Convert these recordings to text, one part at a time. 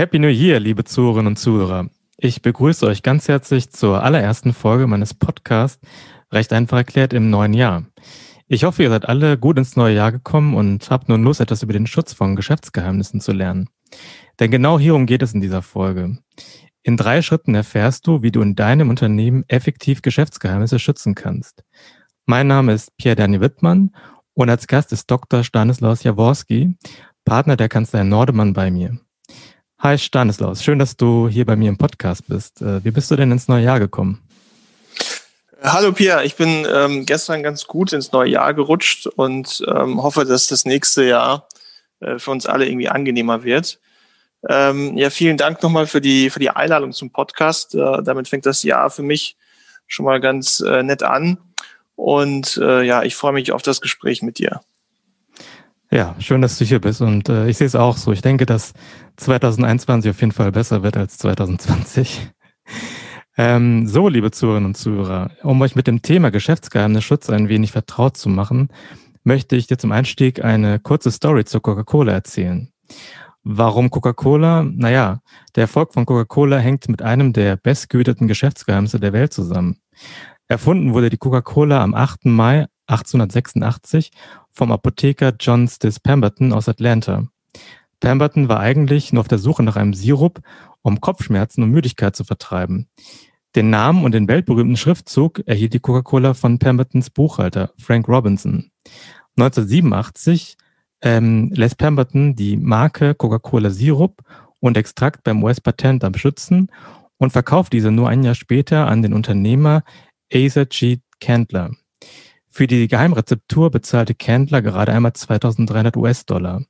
Happy New Year, liebe Zuhörerinnen und Zuhörer. Ich begrüße euch ganz herzlich zur allerersten Folge meines Podcasts Recht einfach erklärt im neuen Jahr. Ich hoffe, ihr seid alle gut ins neue Jahr gekommen und habt nun Lust, etwas über den Schutz von Geschäftsgeheimnissen zu lernen. Denn genau hierum geht es in dieser Folge. In drei Schritten erfährst du, wie du in deinem Unternehmen effektiv Geschäftsgeheimnisse schützen kannst. Mein Name ist Pierre Daniel Wittmann und als Gast ist Dr. Stanislaus Jaworski, Partner der Kanzlei Nordemann bei mir. Hi Stanislaus, schön, dass du hier bei mir im Podcast bist. Äh, wie bist du denn ins neue Jahr gekommen? Hallo Pia, ich bin ähm, gestern ganz gut ins neue Jahr gerutscht und ähm, hoffe, dass das nächste Jahr äh, für uns alle irgendwie angenehmer wird. Ähm, ja, vielen Dank nochmal für die, für die Einladung zum Podcast. Äh, damit fängt das Jahr für mich schon mal ganz äh, nett an. Und äh, ja, ich freue mich auf das Gespräch mit dir. Ja, schön, dass du hier bist. Und äh, ich sehe es auch so. Ich denke, dass 2021 auf jeden Fall besser wird als 2020. ähm, so, liebe Zuhörerinnen und Zuhörer, um euch mit dem Thema Geschäftsgeheimnisschutz ein wenig vertraut zu machen, möchte ich dir zum Einstieg eine kurze Story zur Coca-Cola erzählen. Warum Coca-Cola? Naja, der Erfolg von Coca-Cola hängt mit einem der bestgehüteten Geschäftsgeheimnisse der Welt zusammen. Erfunden wurde die Coca-Cola am 8. Mai 1886 vom Apotheker John Stis Pemberton aus Atlanta. Pemberton war eigentlich nur auf der Suche nach einem Sirup, um Kopfschmerzen und Müdigkeit zu vertreiben. Den Namen und den weltberühmten Schriftzug erhielt die Coca-Cola von Pembertons Buchhalter Frank Robinson. 1987 ähm, lässt Pemberton die Marke Coca-Cola Sirup und Extrakt beim US-Patentamt schützen und verkauft diese nur ein Jahr später an den Unternehmer Asa G. Candler. Für die Geheimrezeptur bezahlte Candler gerade einmal 2300 US-Dollar.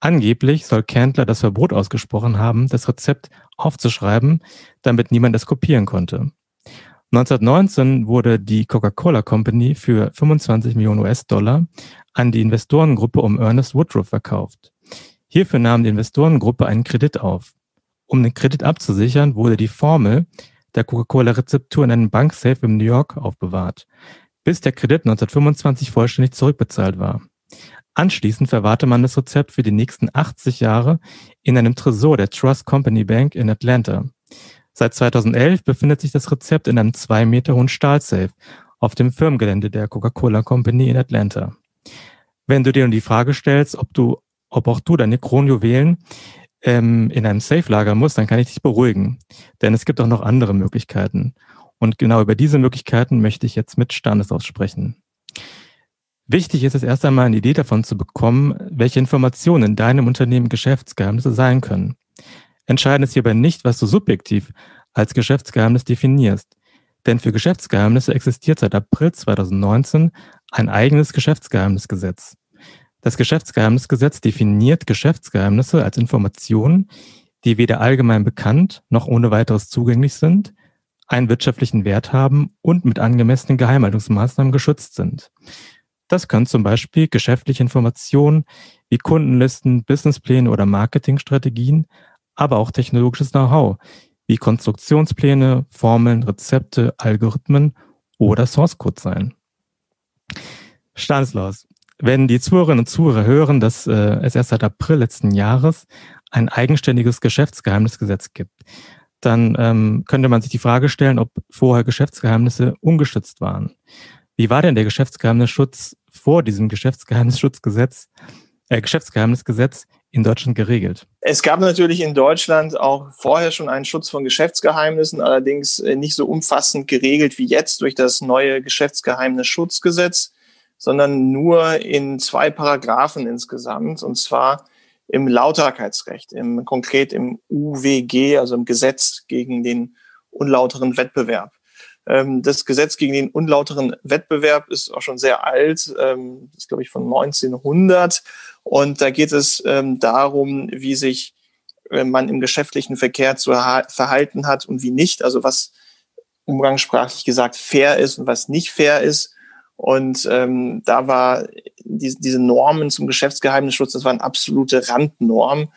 Angeblich soll Candler das Verbot ausgesprochen haben, das Rezept aufzuschreiben, damit niemand es kopieren konnte. 1919 wurde die Coca-Cola Company für 25 Millionen US-Dollar an die Investorengruppe um Ernest Woodruff verkauft. Hierfür nahm die Investorengruppe einen Kredit auf. Um den Kredit abzusichern, wurde die Formel der Coca-Cola-Rezeptur in einem Banksafe in New York aufbewahrt bis der Kredit 1925 vollständig zurückbezahlt war. Anschließend verwahrte man das Rezept für die nächsten 80 Jahre in einem Tresor der Trust Company Bank in Atlanta. Seit 2011 befindet sich das Rezept in einem zwei Meter hohen Stahlsafe auf dem Firmengelände der Coca-Cola Company in Atlanta. Wenn du dir nun die Frage stellst, ob du, ob auch du deine Kronjuwelen ähm, in einem Safe lagern musst, dann kann ich dich beruhigen. Denn es gibt auch noch andere Möglichkeiten. Und genau über diese Möglichkeiten möchte ich jetzt mit Stanislaus sprechen. Wichtig ist es erst einmal eine Idee davon zu bekommen, welche Informationen in deinem Unternehmen Geschäftsgeheimnisse sein können. Entscheidend ist hierbei nicht, was du subjektiv als Geschäftsgeheimnis definierst. Denn für Geschäftsgeheimnisse existiert seit April 2019 ein eigenes Geschäftsgeheimnisgesetz. Das Geschäftsgeheimnisgesetz definiert Geschäftsgeheimnisse als Informationen, die weder allgemein bekannt noch ohne weiteres zugänglich sind, einen wirtschaftlichen Wert haben und mit angemessenen Geheimhaltungsmaßnahmen geschützt sind. Das können zum Beispiel geschäftliche Informationen wie Kundenlisten, Businesspläne oder Marketingstrategien, aber auch technologisches Know-how wie Konstruktionspläne, Formeln, Rezepte, Algorithmen oder Source Code sein. Stanislaus, wenn die Zuhörerinnen und Zuhörer hören, dass äh, es erst seit April letzten Jahres ein eigenständiges Geschäftsgeheimnisgesetz gibt, dann ähm, könnte man sich die Frage stellen, ob vorher Geschäftsgeheimnisse ungeschützt waren. Wie war denn der Geschäftsgeheimnisschutz vor diesem Geschäftsgeheimnisschutzgesetz, äh, Geschäftsgeheimnisgesetz in Deutschland geregelt? Es gab natürlich in Deutschland auch vorher schon einen Schutz von Geschäftsgeheimnissen, allerdings äh, nicht so umfassend geregelt wie jetzt durch das neue Geschäftsgeheimnisschutzgesetz, sondern nur in zwei Paragraphen insgesamt. Und zwar im Lauterkeitsrecht, im, konkret im UWG, also im Gesetz gegen den unlauteren Wettbewerb. Ähm, das Gesetz gegen den unlauteren Wettbewerb ist auch schon sehr alt, ähm, ist glaube ich von 1900 und da geht es ähm, darum, wie sich äh, man im geschäftlichen Verkehr zu verhalten hat und wie nicht, also was umgangssprachlich gesagt fair ist und was nicht fair ist. Und ähm, da war die, diese Normen zum Geschäftsgeheimnisschutz, das waren absolute Randnormen äh,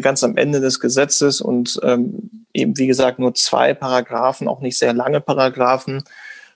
ganz am Ende des Gesetzes und ähm, eben wie gesagt nur zwei Paragraphen, auch nicht sehr lange Paragraphen,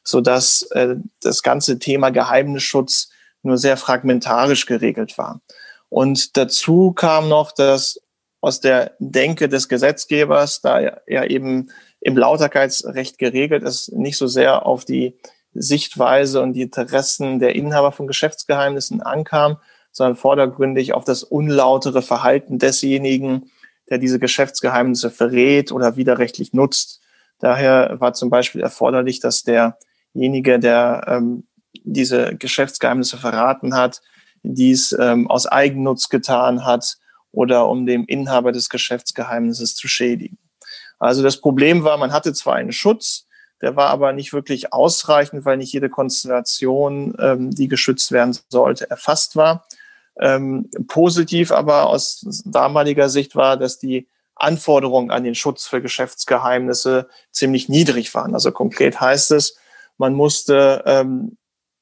so dass äh, das ganze Thema Geheimnisschutz nur sehr fragmentarisch geregelt war. Und dazu kam noch, dass aus der Denke des Gesetzgebers, da er eben im Lauterkeitsrecht geregelt ist, nicht so sehr auf die Sichtweise und die Interessen der Inhaber von Geschäftsgeheimnissen ankam, sondern vordergründig auf das unlautere Verhalten desjenigen, der diese Geschäftsgeheimnisse verrät oder widerrechtlich nutzt. Daher war zum Beispiel erforderlich, dass derjenige, der ähm, diese Geschäftsgeheimnisse verraten hat, dies ähm, aus Eigennutz getan hat oder um dem Inhaber des Geschäftsgeheimnisses zu schädigen. Also das Problem war, man hatte zwar einen Schutz, der war aber nicht wirklich ausreichend, weil nicht jede Konstellation, ähm, die geschützt werden sollte, erfasst war. Ähm, positiv aber aus damaliger Sicht war, dass die Anforderungen an den Schutz für Geschäftsgeheimnisse ziemlich niedrig waren. Also konkret heißt es, man musste, ähm,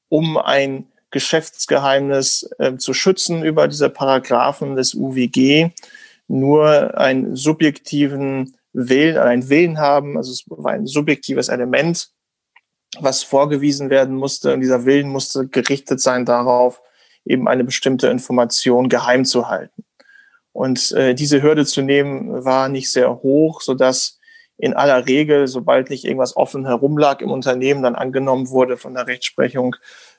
um ein Geschäftsgeheimnis äh, zu schützen über diese Paragraphen des UWG, nur einen subjektiven Willen, einen Willen haben. Also es war ein subjektives Element, was vorgewiesen werden musste. Und dieser Willen musste gerichtet sein darauf, eben eine bestimmte Information geheim zu halten. Und äh, diese Hürde zu nehmen war nicht sehr hoch, so dass in aller Regel, sobald nicht irgendwas offen herumlag im Unternehmen, dann angenommen wurde von der Rechtsprechung,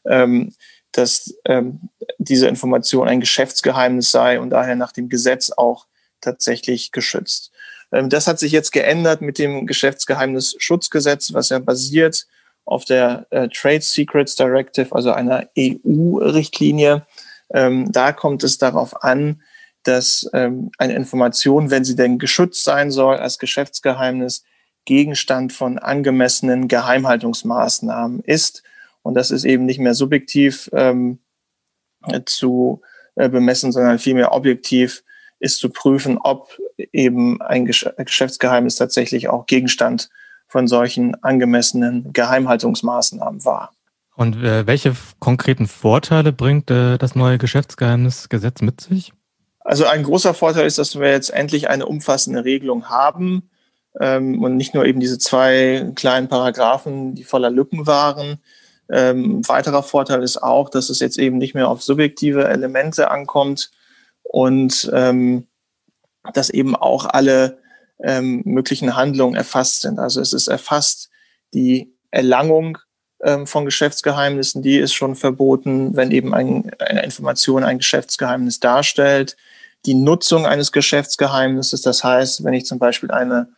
ähm, dass ähm, diese Information ein Geschäftsgeheimnis sei und daher nach dem Gesetz auch tatsächlich geschützt. Ähm, das hat sich jetzt geändert mit dem Geschäftsgeheimnisschutzgesetz, was ja basiert auf der äh, Trade Secrets Directive, also einer EU-Richtlinie. Ähm, da kommt es darauf an, dass ähm, eine Information, wenn sie denn geschützt sein soll als Geschäftsgeheimnis, Gegenstand von angemessenen Geheimhaltungsmaßnahmen ist. Und das ist eben nicht mehr subjektiv ähm, zu äh, bemessen, sondern vielmehr objektiv ist zu prüfen, ob eben ein Geschäftsgeheimnis tatsächlich auch Gegenstand von solchen angemessenen Geheimhaltungsmaßnahmen war. Und äh, welche konkreten Vorteile bringt äh, das neue Geschäftsgeheimnisgesetz mit sich? Also ein großer Vorteil ist, dass wir jetzt endlich eine umfassende Regelung haben ähm, und nicht nur eben diese zwei kleinen Paragraphen, die voller Lücken waren. Ähm, weiterer Vorteil ist auch, dass es jetzt eben nicht mehr auf subjektive Elemente ankommt, und ähm, dass eben auch alle ähm, möglichen Handlungen erfasst sind. Also es ist erfasst die Erlangung ähm, von Geschäftsgeheimnissen, die ist schon verboten, wenn eben ein, eine Information ein Geschäftsgeheimnis darstellt. Die Nutzung eines Geschäftsgeheimnisses, das heißt, wenn ich zum Beispiel eine,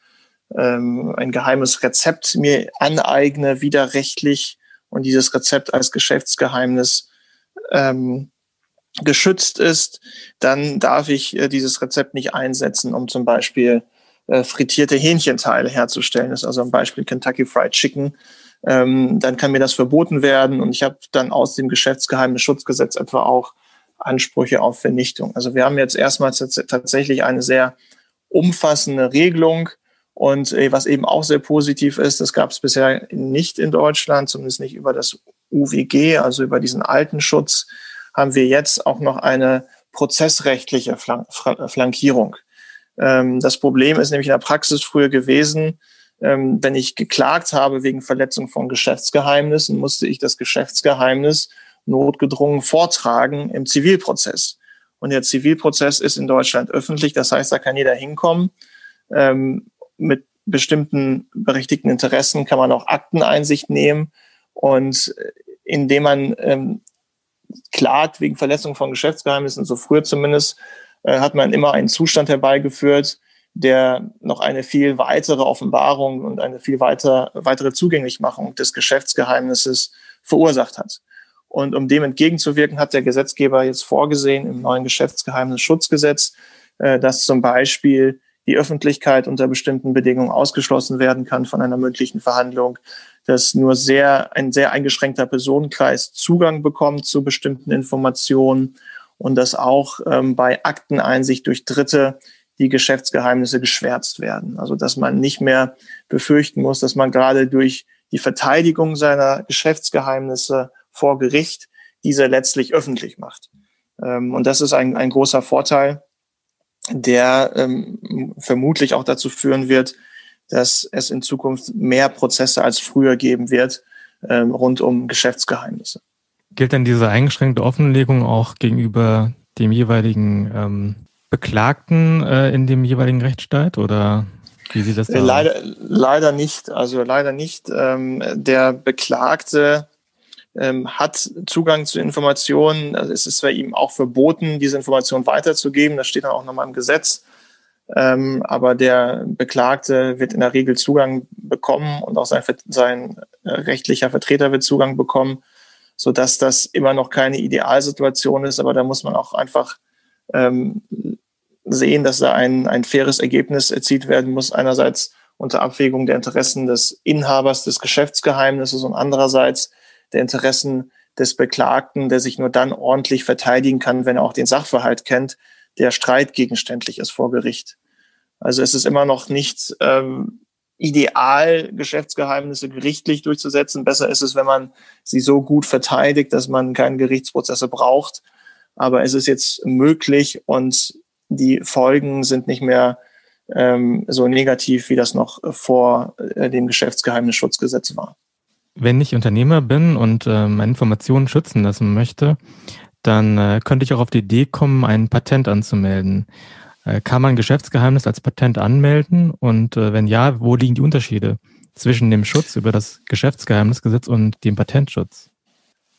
ähm, ein geheimes Rezept mir aneigne, widerrechtlich und dieses Rezept als Geschäftsgeheimnis ähm, geschützt ist, dann darf ich äh, dieses Rezept nicht einsetzen, um zum Beispiel äh, frittierte Hähnchenteile herzustellen. Das ist also ein Beispiel Kentucky Fried Chicken. Ähm, dann kann mir das verboten werden und ich habe dann aus dem Geschäftsgeheimnisschutzgesetz etwa auch Ansprüche auf Vernichtung. Also wir haben jetzt erstmals tatsächlich eine sehr umfassende Regelung und äh, was eben auch sehr positiv ist, das gab es bisher nicht in Deutschland, zumindest nicht über das UWG, also über diesen alten Schutz haben wir jetzt auch noch eine prozessrechtliche Flankierung. Ähm, das Problem ist nämlich in der Praxis früher gewesen, ähm, wenn ich geklagt habe wegen Verletzung von Geschäftsgeheimnissen, musste ich das Geschäftsgeheimnis notgedrungen vortragen im Zivilprozess. Und der Zivilprozess ist in Deutschland öffentlich, das heißt, da kann jeder hinkommen. Ähm, mit bestimmten berechtigten Interessen kann man auch Akteneinsicht nehmen. Und äh, indem man klagt wegen Verletzung von Geschäftsgeheimnissen, so früher zumindest, äh, hat man immer einen Zustand herbeigeführt, der noch eine viel weitere Offenbarung und eine viel weiter, weitere Zugänglichmachung des Geschäftsgeheimnisses verursacht hat. Und um dem entgegenzuwirken, hat der Gesetzgeber jetzt vorgesehen im neuen Geschäftsgeheimnisschutzgesetz, äh, dass zum Beispiel die Öffentlichkeit unter bestimmten Bedingungen ausgeschlossen werden kann von einer mündlichen Verhandlung, dass nur sehr, ein sehr eingeschränkter Personenkreis Zugang bekommt zu bestimmten Informationen und dass auch ähm, bei Akteneinsicht durch Dritte die Geschäftsgeheimnisse geschwärzt werden. Also dass man nicht mehr befürchten muss, dass man gerade durch die Verteidigung seiner Geschäftsgeheimnisse vor Gericht diese letztlich öffentlich macht. Ähm, und das ist ein, ein großer Vorteil, der ähm, vermutlich auch dazu führen wird, dass es in Zukunft mehr Prozesse als früher geben wird ähm, rund um Geschäftsgeheimnisse. Gilt denn diese eingeschränkte Offenlegung auch gegenüber dem jeweiligen ähm, Beklagten äh, in dem jeweiligen Rechtsstreit oder wie sieht das da leider, aus? Leider nicht. Also leider nicht. Ähm, der Beklagte ähm, hat Zugang zu Informationen. Also es ist zwar ihm auch verboten, diese Informationen weiterzugeben. Das steht dann auch nochmal im Gesetz. Ähm, aber der Beklagte wird in der Regel Zugang bekommen und auch sein, sein äh, rechtlicher Vertreter wird Zugang bekommen, so dass das immer noch keine Idealsituation ist. Aber da muss man auch einfach ähm, sehen, dass da ein, ein faires Ergebnis erzielt werden muss. Einerseits unter Abwägung der Interessen des Inhabers des Geschäftsgeheimnisses und andererseits der Interessen des Beklagten, der sich nur dann ordentlich verteidigen kann, wenn er auch den Sachverhalt kennt, der streitgegenständlich ist vor Gericht. Also es ist immer noch nicht ähm, ideal, Geschäftsgeheimnisse gerichtlich durchzusetzen. Besser ist es, wenn man sie so gut verteidigt, dass man keine Gerichtsprozesse braucht. Aber es ist jetzt möglich und die Folgen sind nicht mehr ähm, so negativ, wie das noch vor äh, dem Geschäftsgeheimnisschutzgesetz war. Wenn ich Unternehmer bin und äh, meine Informationen schützen lassen möchte, dann äh, könnte ich auch auf die Idee kommen, ein Patent anzumelden. Äh, kann man Geschäftsgeheimnis als Patent anmelden? Und äh, wenn ja, wo liegen die Unterschiede zwischen dem Schutz über das Geschäftsgeheimnisgesetz und dem Patentschutz?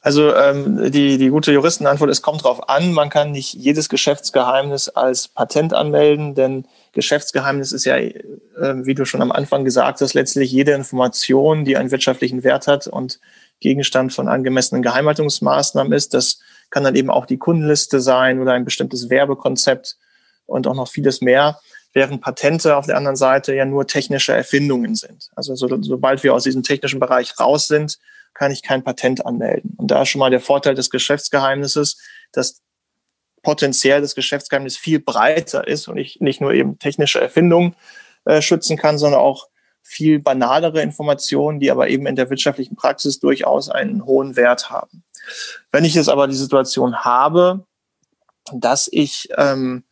Also ähm, die, die gute Juristenantwort ist, kommt drauf an. Man kann nicht jedes Geschäftsgeheimnis als Patent anmelden, denn Geschäftsgeheimnis ist ja, äh, wie du schon am Anfang gesagt hast, letztlich jede Information, die einen wirtschaftlichen Wert hat und Gegenstand von angemessenen Geheimhaltungsmaßnahmen ist. Das kann dann eben auch die Kundenliste sein oder ein bestimmtes Werbekonzept und auch noch vieles mehr, während Patente auf der anderen Seite ja nur technische Erfindungen sind. Also so, sobald wir aus diesem technischen Bereich raus sind, kann ich kein Patent anmelden. Und da ist schon mal der Vorteil des Geschäftsgeheimnisses, dass potenziell das Geschäftsgeheimnis viel breiter ist und ich nicht nur eben technische Erfindungen äh, schützen kann, sondern auch viel banalere Informationen, die aber eben in der wirtschaftlichen Praxis durchaus einen hohen Wert haben. Wenn ich jetzt aber die Situation habe, dass ich ähm,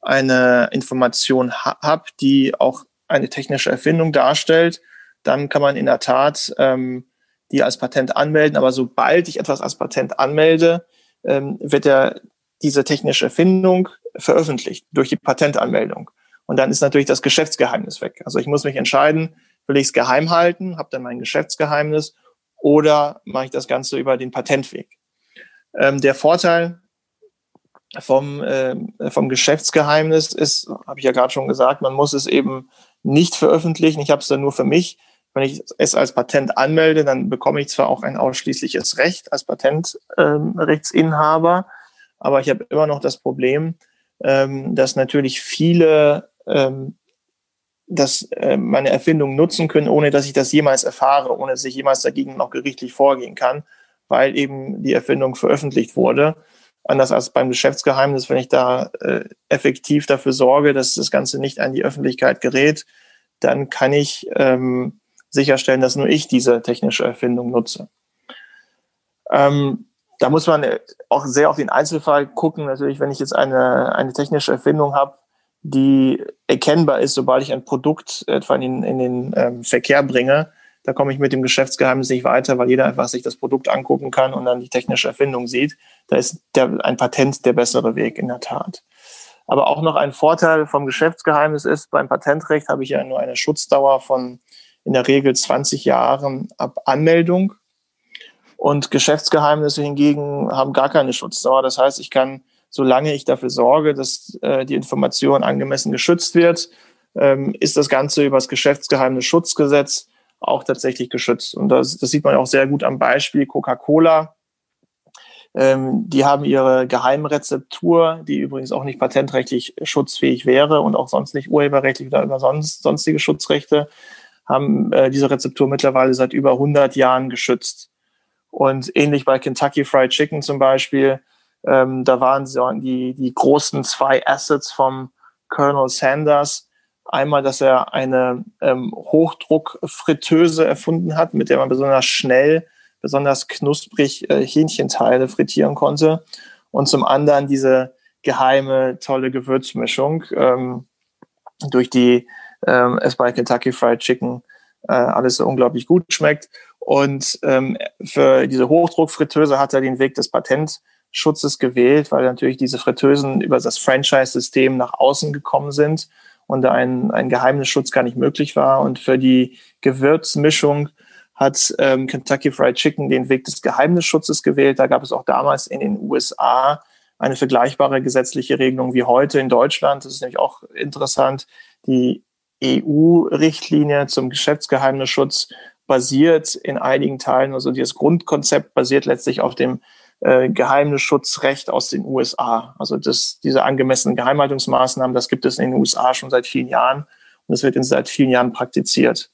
eine Information ha habe, die auch eine technische Erfindung darstellt, dann kann man in der Tat ähm, die als Patent anmelden. Aber sobald ich etwas als Patent anmelde, ähm, wird der, diese technische Erfindung veröffentlicht durch die Patentanmeldung. Und dann ist natürlich das Geschäftsgeheimnis weg. Also ich muss mich entscheiden, will ich es geheim halten, habe dann mein Geschäftsgeheimnis oder mache ich das Ganze über den Patentweg. Ähm, der Vorteil vom, äh, vom Geschäftsgeheimnis ist, habe ich ja gerade schon gesagt, man muss es eben nicht veröffentlichen. Ich habe es dann nur für mich. Wenn ich es als Patent anmelde, dann bekomme ich zwar auch ein ausschließliches Recht als Patentrechtsinhaber, ähm, aber ich habe immer noch das Problem, ähm, dass natürlich viele ähm, dass äh, meine Erfindung nutzen können, ohne dass ich das jemals erfahre, ohne dass ich jemals dagegen noch gerichtlich vorgehen kann, weil eben die Erfindung veröffentlicht wurde. Anders als beim Geschäftsgeheimnis, wenn ich da äh, effektiv dafür sorge, dass das Ganze nicht an die Öffentlichkeit gerät, dann kann ich ähm, sicherstellen, dass nur ich diese technische Erfindung nutze. Ähm, da muss man auch sehr auf den Einzelfall gucken. Natürlich, wenn ich jetzt eine, eine technische Erfindung habe, die erkennbar ist, sobald ich ein Produkt etwa in in den ähm, Verkehr bringe, da komme ich mit dem Geschäftsgeheimnis nicht weiter, weil jeder einfach sich das Produkt angucken kann und dann die technische Erfindung sieht. Da ist der, ein Patent der bessere Weg in der Tat. Aber auch noch ein Vorteil vom Geschäftsgeheimnis ist, beim Patentrecht habe ich ja nur eine Schutzdauer von in der Regel 20 Jahren ab Anmeldung. Und Geschäftsgeheimnisse hingegen haben gar keine Schutzdauer. Das heißt, ich kann, solange ich dafür sorge, dass äh, die Information angemessen geschützt wird, ähm, ist das Ganze über das Geschäftsgeheimnisschutzgesetz auch tatsächlich geschützt. Und das, das sieht man auch sehr gut am Beispiel Coca-Cola. Ähm, die haben ihre Geheimrezeptur, die übrigens auch nicht patentrechtlich schutzfähig wäre und auch sonst nicht urheberrechtlich oder über sonst, sonstige Schutzrechte haben äh, diese Rezeptur mittlerweile seit über 100 Jahren geschützt. Und ähnlich bei Kentucky Fried Chicken zum Beispiel, ähm, da waren die, die großen zwei Assets vom Colonel Sanders. Einmal, dass er eine ähm, Hochdruckfritteuse erfunden hat, mit der man besonders schnell, besonders knusprig äh, Hähnchenteile frittieren konnte. Und zum anderen diese geheime, tolle Gewürzmischung, ähm, durch die ähm, es bei Kentucky Fried Chicken äh, alles so unglaublich gut schmeckt. Und ähm, für diese Hochdruckfritteuse hat er den Weg des Patents Schutzes gewählt, weil natürlich diese Fritteusen über das Franchise-System nach außen gekommen sind und ein, ein Geheimnisschutz gar nicht möglich war. Und für die Gewürzmischung hat ähm, Kentucky Fried Chicken den Weg des Geheimnisschutzes gewählt. Da gab es auch damals in den USA eine vergleichbare gesetzliche Regelung wie heute in Deutschland. Das ist nämlich auch interessant. Die EU-Richtlinie zum Geschäftsgeheimnisschutz basiert in einigen Teilen, also dieses Grundkonzept basiert letztlich auf dem äh, Geheimnisschutzrecht aus den USA. Also das, diese angemessenen Geheimhaltungsmaßnahmen, das gibt es in den USA schon seit vielen Jahren und es wird in seit vielen Jahren praktiziert.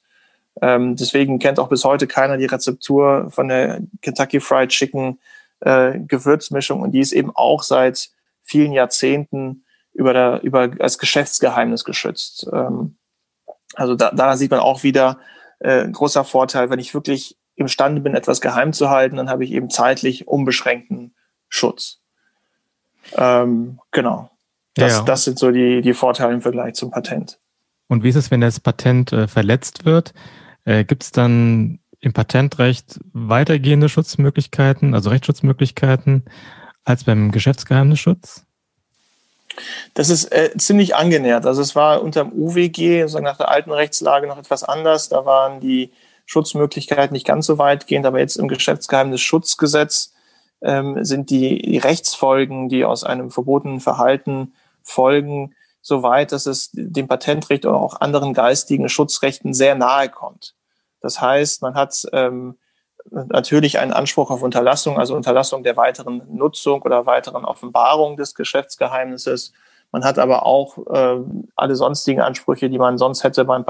Ähm, deswegen kennt auch bis heute keiner die Rezeptur von der Kentucky Fried Chicken äh, Gewürzmischung und die ist eben auch seit vielen Jahrzehnten über der, über als Geschäftsgeheimnis geschützt. Ähm, also da, da sieht man auch wieder äh, großer Vorteil, wenn ich wirklich imstande bin, etwas geheim zu halten, dann habe ich eben zeitlich unbeschränkten Schutz. Ähm, genau. Das, ja. das sind so die, die Vorteile im Vergleich zum Patent. Und wie ist es, wenn das Patent äh, verletzt wird? Äh, Gibt es dann im Patentrecht weitergehende Schutzmöglichkeiten, also Rechtsschutzmöglichkeiten, als beim Geschäftsgeheimnisschutz? Das ist äh, ziemlich angenähert. Also es war unter dem UWG, sozusagen nach der alten Rechtslage noch etwas anders. Da waren die Schutzmöglichkeiten nicht ganz so weitgehend, aber jetzt im Geschäftsgeheimnisschutzgesetz ähm, sind die, die Rechtsfolgen, die aus einem verbotenen Verhalten folgen, so weit, dass es dem Patentrecht oder auch anderen geistigen Schutzrechten sehr nahe kommt. Das heißt, man hat ähm, natürlich einen Anspruch auf Unterlassung, also Unterlassung der weiteren Nutzung oder weiteren Offenbarung des Geschäftsgeheimnisses. Man hat aber auch äh, alle sonstigen Ansprüche, die man sonst hätte beim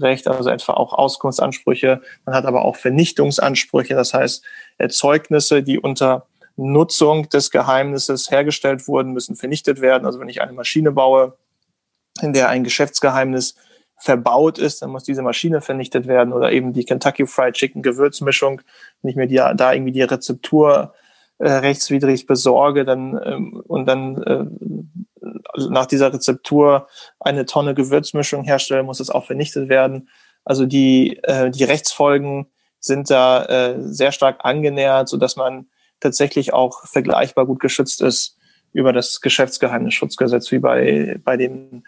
Patentrecht, also etwa auch Auskunftsansprüche. Man hat aber auch Vernichtungsansprüche, das heißt Erzeugnisse, die unter Nutzung des Geheimnisses hergestellt wurden, müssen vernichtet werden. Also wenn ich eine Maschine baue, in der ein Geschäftsgeheimnis verbaut ist, dann muss diese Maschine vernichtet werden oder eben die Kentucky Fried Chicken Gewürzmischung. Wenn ich mir die, da irgendwie die Rezeptur äh, rechtswidrig besorge dann, ähm, und dann äh, nach dieser Rezeptur eine Tonne Gewürzmischung herstelle, muss es auch vernichtet werden. Also die, äh, die Rechtsfolgen sind da äh, sehr stark angenähert, so dass man tatsächlich auch vergleichbar gut geschützt ist über das Geschäftsgeheimnisschutzgesetz wie bei, bei den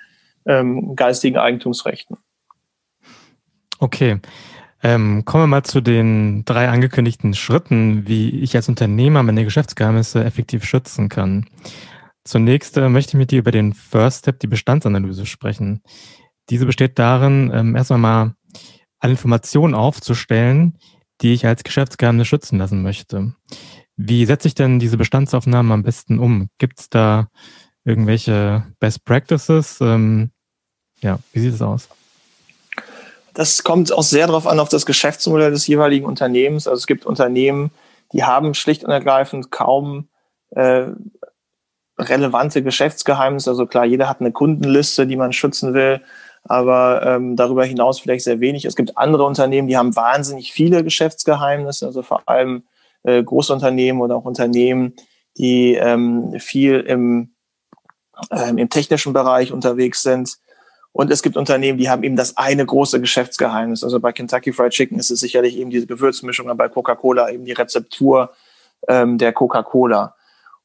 ähm, geistigen Eigentumsrechten. Okay. Ähm, kommen wir mal zu den drei angekündigten Schritten, wie ich als Unternehmer meine Geschäftsgeheimnisse effektiv schützen kann. Zunächst äh, möchte ich mit dir über den First Step, die Bestandsanalyse, sprechen. Diese besteht darin, ähm, erstmal mal alle Informationen aufzustellen, die ich als Geschäftsgeheimnis schützen lassen möchte. Wie setze ich denn diese Bestandsaufnahmen am besten um? Gibt es da irgendwelche Best Practices? Ähm, ja, wie sieht es aus? Das kommt auch sehr darauf an, auf das Geschäftsmodell des jeweiligen Unternehmens. Also es gibt Unternehmen, die haben schlicht und ergreifend kaum äh, relevante Geschäftsgeheimnisse. Also klar, jeder hat eine Kundenliste, die man schützen will, aber ähm, darüber hinaus vielleicht sehr wenig. Es gibt andere Unternehmen, die haben wahnsinnig viele Geschäftsgeheimnisse, also vor allem äh, Großunternehmen oder auch Unternehmen, die ähm, viel im ähm, im technischen Bereich unterwegs sind. Und es gibt Unternehmen, die haben eben das eine große Geschäftsgeheimnis. Also bei Kentucky Fried Chicken ist es sicherlich eben diese Gewürzmischung, aber bei Coca-Cola eben die Rezeptur ähm, der Coca-Cola.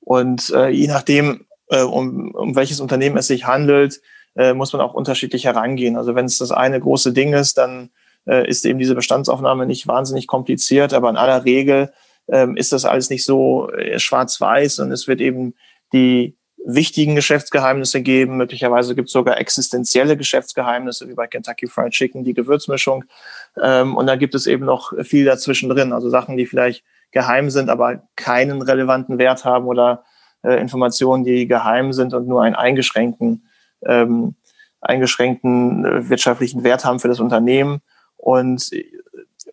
Und äh, je nachdem, äh, um, um welches Unternehmen es sich handelt, äh, muss man auch unterschiedlich herangehen. Also wenn es das eine große Ding ist, dann äh, ist eben diese Bestandsaufnahme nicht wahnsinnig kompliziert, aber in aller Regel ähm, ist das alles nicht so äh, schwarz-weiß und es wird eben die wichtigen Geschäftsgeheimnisse geben. Möglicherweise gibt es sogar existenzielle Geschäftsgeheimnisse, wie bei Kentucky Fried Chicken, die Gewürzmischung. Ähm, und dann gibt es eben noch viel dazwischen drin, also Sachen, die vielleicht geheim sind, aber keinen relevanten Wert haben oder äh, Informationen, die geheim sind und nur einen eingeschränkten, ähm, eingeschränkten äh, wirtschaftlichen Wert haben für das Unternehmen. Und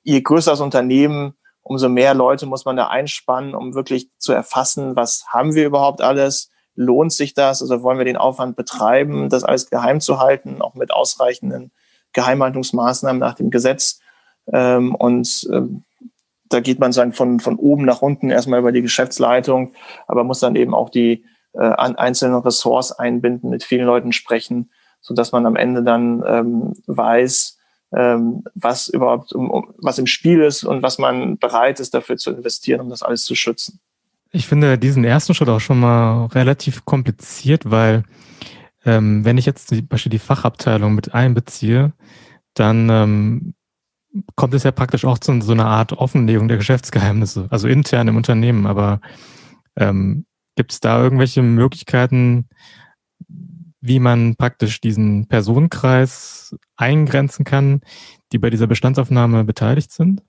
je größer das Unternehmen, umso mehr Leute muss man da einspannen, um wirklich zu erfassen, was haben wir überhaupt alles, lohnt sich das? Also wollen wir den Aufwand betreiben, das alles geheim zu halten, auch mit ausreichenden Geheimhaltungsmaßnahmen nach dem Gesetz? Ähm, und ähm, da geht man sagen, von, von oben nach unten erstmal über die Geschäftsleitung, aber muss dann eben auch die äh, einzelnen Ressorts einbinden, mit vielen Leuten sprechen, so dass man am Ende dann ähm, weiß, ähm, was überhaupt um, um, was im Spiel ist und was man bereit ist dafür zu investieren, um das alles zu schützen. Ich finde diesen ersten Schritt auch schon mal relativ kompliziert, weil ähm, wenn ich jetzt zum Beispiel die Fachabteilung mit einbeziehe, dann ähm, kommt es ja praktisch auch zu so einer Art Offenlegung der Geschäftsgeheimnisse, also intern im Unternehmen. Aber ähm, gibt es da irgendwelche Möglichkeiten, wie man praktisch diesen Personenkreis eingrenzen kann, die bei dieser Bestandsaufnahme beteiligt sind?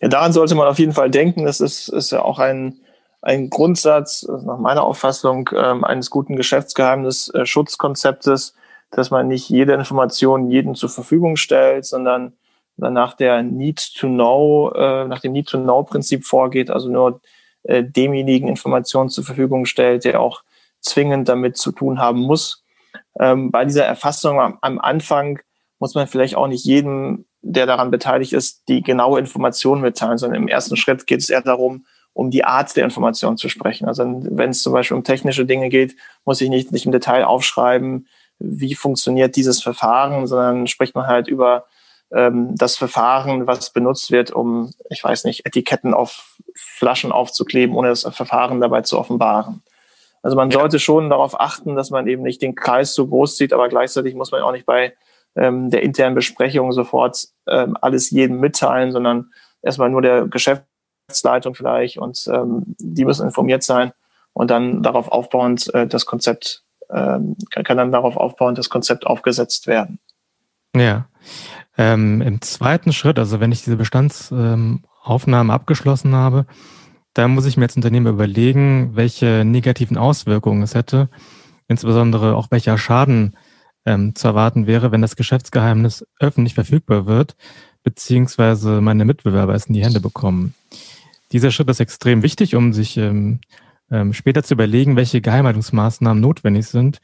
Ja, daran sollte man auf jeden Fall denken. Das ist, ist ja auch ein, ein Grundsatz, nach meiner Auffassung, ähm, eines guten Geschäftsgeheimnis-Schutzkonzeptes, dass man nicht jede Information jedem zur Verfügung stellt, sondern nach der Need to Know, äh, nach dem Need to Know Prinzip vorgeht, also nur äh, demjenigen Informationen zur Verfügung stellt, der auch zwingend damit zu tun haben muss. Ähm, bei dieser Erfassung am, am Anfang muss man vielleicht auch nicht jedem, der daran beteiligt ist, die genaue Information mitteilen, sondern im ersten Schritt geht es eher darum, um die Art der Information zu sprechen. Also wenn es zum Beispiel um technische Dinge geht, muss ich nicht, nicht im Detail aufschreiben, wie funktioniert dieses Verfahren, sondern spricht man halt über ähm, das Verfahren, was benutzt wird, um, ich weiß nicht, Etiketten auf Flaschen aufzukleben, ohne das Verfahren dabei zu offenbaren. Also man sollte schon darauf achten, dass man eben nicht den Kreis zu groß zieht, aber gleichzeitig muss man auch nicht bei ähm, der internen Besprechung sofort ähm, alles jedem mitteilen, sondern erstmal nur der Geschäftsleitung vielleicht und ähm, die müssen informiert sein und dann darauf aufbauend äh, das Konzept ähm, kann, dann darauf aufbauend das Konzept aufgesetzt werden. Ja. Ähm, Im zweiten Schritt, also wenn ich diese Bestandsaufnahmen abgeschlossen habe, da muss ich mir als Unternehmen überlegen, welche negativen Auswirkungen es hätte, insbesondere auch welcher Schaden ähm, zu erwarten wäre, wenn das Geschäftsgeheimnis öffentlich verfügbar wird, beziehungsweise meine Mitbewerber es in die Hände bekommen. Dieser Schritt ist extrem wichtig, um sich ähm, ähm, später zu überlegen, welche Geheimhaltungsmaßnahmen notwendig sind,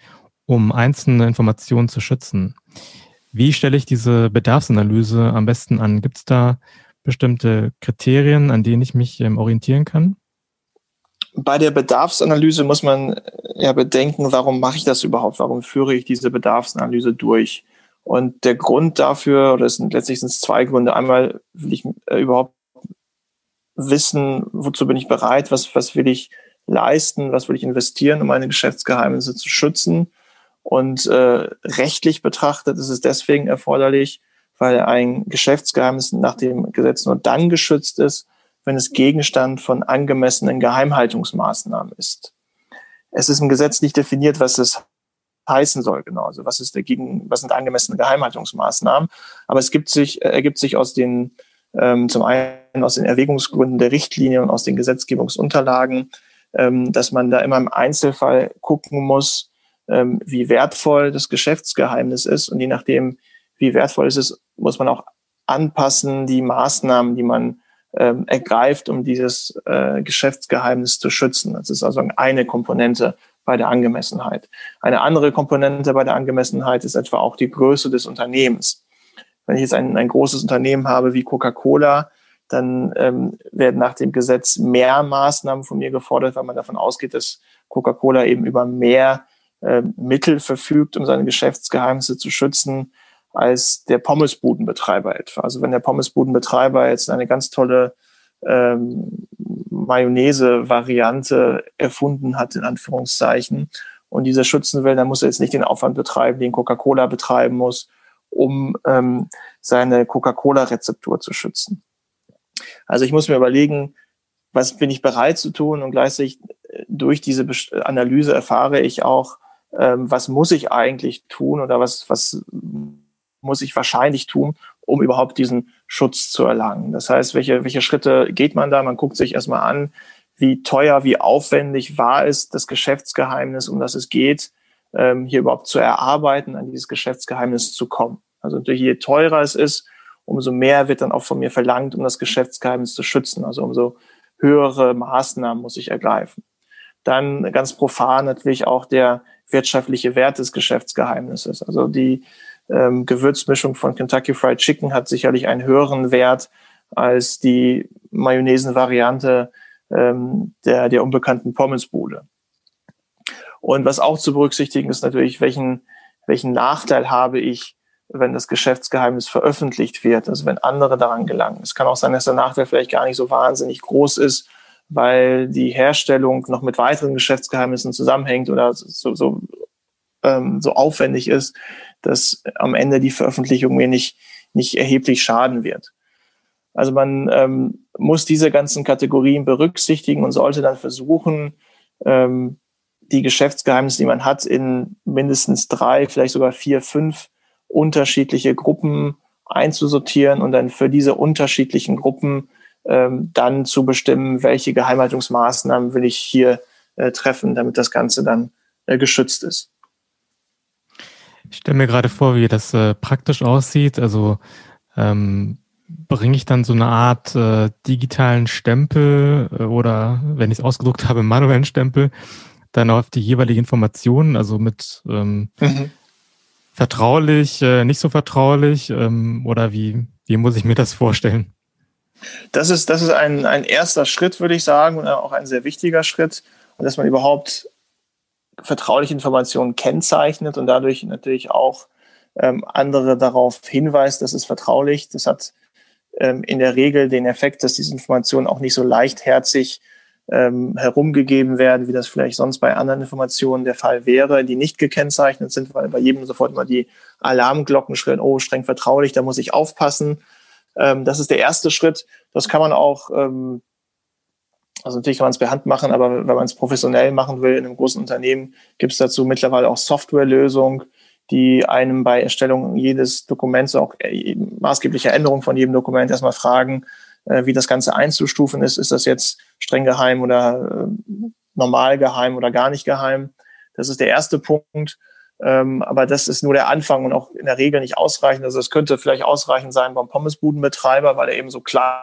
um einzelne Informationen zu schützen. Wie stelle ich diese Bedarfsanalyse am besten an? Gibt es da bestimmte Kriterien, an denen ich mich ähm, orientieren kann? Bei der Bedarfsanalyse muss man äh, ja bedenken, warum mache ich das überhaupt? Warum führe ich diese Bedarfsanalyse durch? Und der Grund dafür, oder es sind letztlich zwei Gründe. Einmal will ich äh, überhaupt wissen, wozu bin ich bereit, was, was will ich leisten, was will ich investieren, um meine Geschäftsgeheimnisse zu schützen. Und äh, rechtlich betrachtet ist es deswegen erforderlich, weil ein Geschäftsgeheimnis nach dem Gesetz nur dann geschützt ist, wenn es Gegenstand von angemessenen Geheimhaltungsmaßnahmen ist. Es ist im Gesetz nicht definiert, was es heißen soll, genau. Also was ist dagegen, was sind angemessene Geheimhaltungsmaßnahmen? Aber es gibt sich, äh, ergibt sich aus den, ähm, zum einen aus den Erwägungsgründen der Richtlinie und aus den Gesetzgebungsunterlagen, dass man da immer im Einzelfall gucken muss, ähm, wie wertvoll das Geschäftsgeheimnis ist und je nachdem, wie wertvoll es ist, muss man auch anpassen, die Maßnahmen, die man ähm, ergreift, um dieses äh, Geschäftsgeheimnis zu schützen. Das ist also eine Komponente bei der Angemessenheit. Eine andere Komponente bei der Angemessenheit ist etwa auch die Größe des Unternehmens. Wenn ich jetzt ein, ein großes Unternehmen habe wie Coca-Cola, dann ähm, werden nach dem Gesetz mehr Maßnahmen von mir gefordert, weil man davon ausgeht, dass Coca-Cola eben über mehr äh, Mittel verfügt, um seine Geschäftsgeheimnisse zu schützen, als der Pommesbudenbetreiber etwa. Also wenn der Pommesbudenbetreiber jetzt eine ganz tolle ähm, Mayonnaise-Variante erfunden hat, in Anführungszeichen, und diese schützen will, dann muss er jetzt nicht den Aufwand betreiben, den Coca-Cola betreiben muss, um ähm, seine Coca-Cola-Rezeptur zu schützen. Also ich muss mir überlegen, was bin ich bereit zu tun und gleichzeitig äh, durch diese Analyse erfahre ich auch, ähm, was muss ich eigentlich tun oder was, was muss ich wahrscheinlich tun, um überhaupt diesen Schutz zu erlangen. Das heißt, welche, welche Schritte geht man da? Man guckt sich erstmal an, wie teuer, wie aufwendig war es, das Geschäftsgeheimnis, um das es geht, ähm, hier überhaupt zu erarbeiten, an dieses Geschäftsgeheimnis zu kommen. Also je teurer es ist, umso mehr wird dann auch von mir verlangt, um das Geschäftsgeheimnis zu schützen. Also umso höhere Maßnahmen muss ich ergreifen. Dann ganz profan natürlich auch der wirtschaftliche Wert des Geschäftsgeheimnisses. Also die ähm, Gewürzmischung von Kentucky Fried Chicken hat sicherlich einen höheren Wert als die Mayonnaise-Variante ähm, der, der unbekannten Pommesbude. Und was auch zu berücksichtigen ist natürlich, welchen, welchen Nachteil habe ich, wenn das Geschäftsgeheimnis veröffentlicht wird, also wenn andere daran gelangen. Es kann auch sein, dass der Nachteil vielleicht gar nicht so wahnsinnig groß ist, weil die Herstellung noch mit weiteren Geschäftsgeheimnissen zusammenhängt oder so, so, ähm, so aufwendig ist, dass am Ende die Veröffentlichung mir nicht, nicht erheblich schaden wird. Also man ähm, muss diese ganzen Kategorien berücksichtigen und sollte dann versuchen, ähm, die Geschäftsgeheimnisse, die man hat, in mindestens drei, vielleicht sogar vier, fünf unterschiedliche Gruppen einzusortieren und dann für diese unterschiedlichen Gruppen ähm, dann zu bestimmen, welche Geheimhaltungsmaßnahmen will ich hier äh, treffen, damit das Ganze dann äh, geschützt ist. Ich stelle mir gerade vor, wie das äh, praktisch aussieht. Also ähm, bringe ich dann so eine Art äh, digitalen Stempel äh, oder, wenn ich es ausgedruckt habe, manuellen Stempel, dann auf die jeweilige Information, also mit ähm, mhm. Vertraulich, äh, nicht so vertraulich ähm, oder wie, wie muss ich mir das vorstellen? Das ist, das ist ein, ein erster Schritt, würde ich sagen, und auch ein sehr wichtiger Schritt, dass man überhaupt vertrauliche Informationen kennzeichnet und dadurch natürlich auch ähm, andere darauf hinweist, das ist vertraulich. Das hat ähm, in der Regel den Effekt, dass diese Informationen auch nicht so leichtherzig ähm, herumgegeben werden, wie das vielleicht sonst bei anderen Informationen der Fall wäre, die nicht gekennzeichnet sind, weil bei jedem sofort immer die Alarmglocken schrillen, oh, streng vertraulich, da muss ich aufpassen. Ähm, das ist der erste Schritt. Das kann man auch, ähm, also natürlich kann man es per Hand machen, aber wenn man es professionell machen will in einem großen Unternehmen, gibt es dazu mittlerweile auch Softwarelösungen, die einem bei Erstellung jedes Dokuments, auch äh, maßgebliche Änderung von jedem Dokument erstmal fragen, wie das Ganze einzustufen ist. Ist das jetzt streng geheim oder äh, normal geheim oder gar nicht geheim? Das ist der erste Punkt. Ähm, aber das ist nur der Anfang und auch in der Regel nicht ausreichend. Also es könnte vielleicht ausreichend sein beim Pommesbudenbetreiber, weil er eben so klein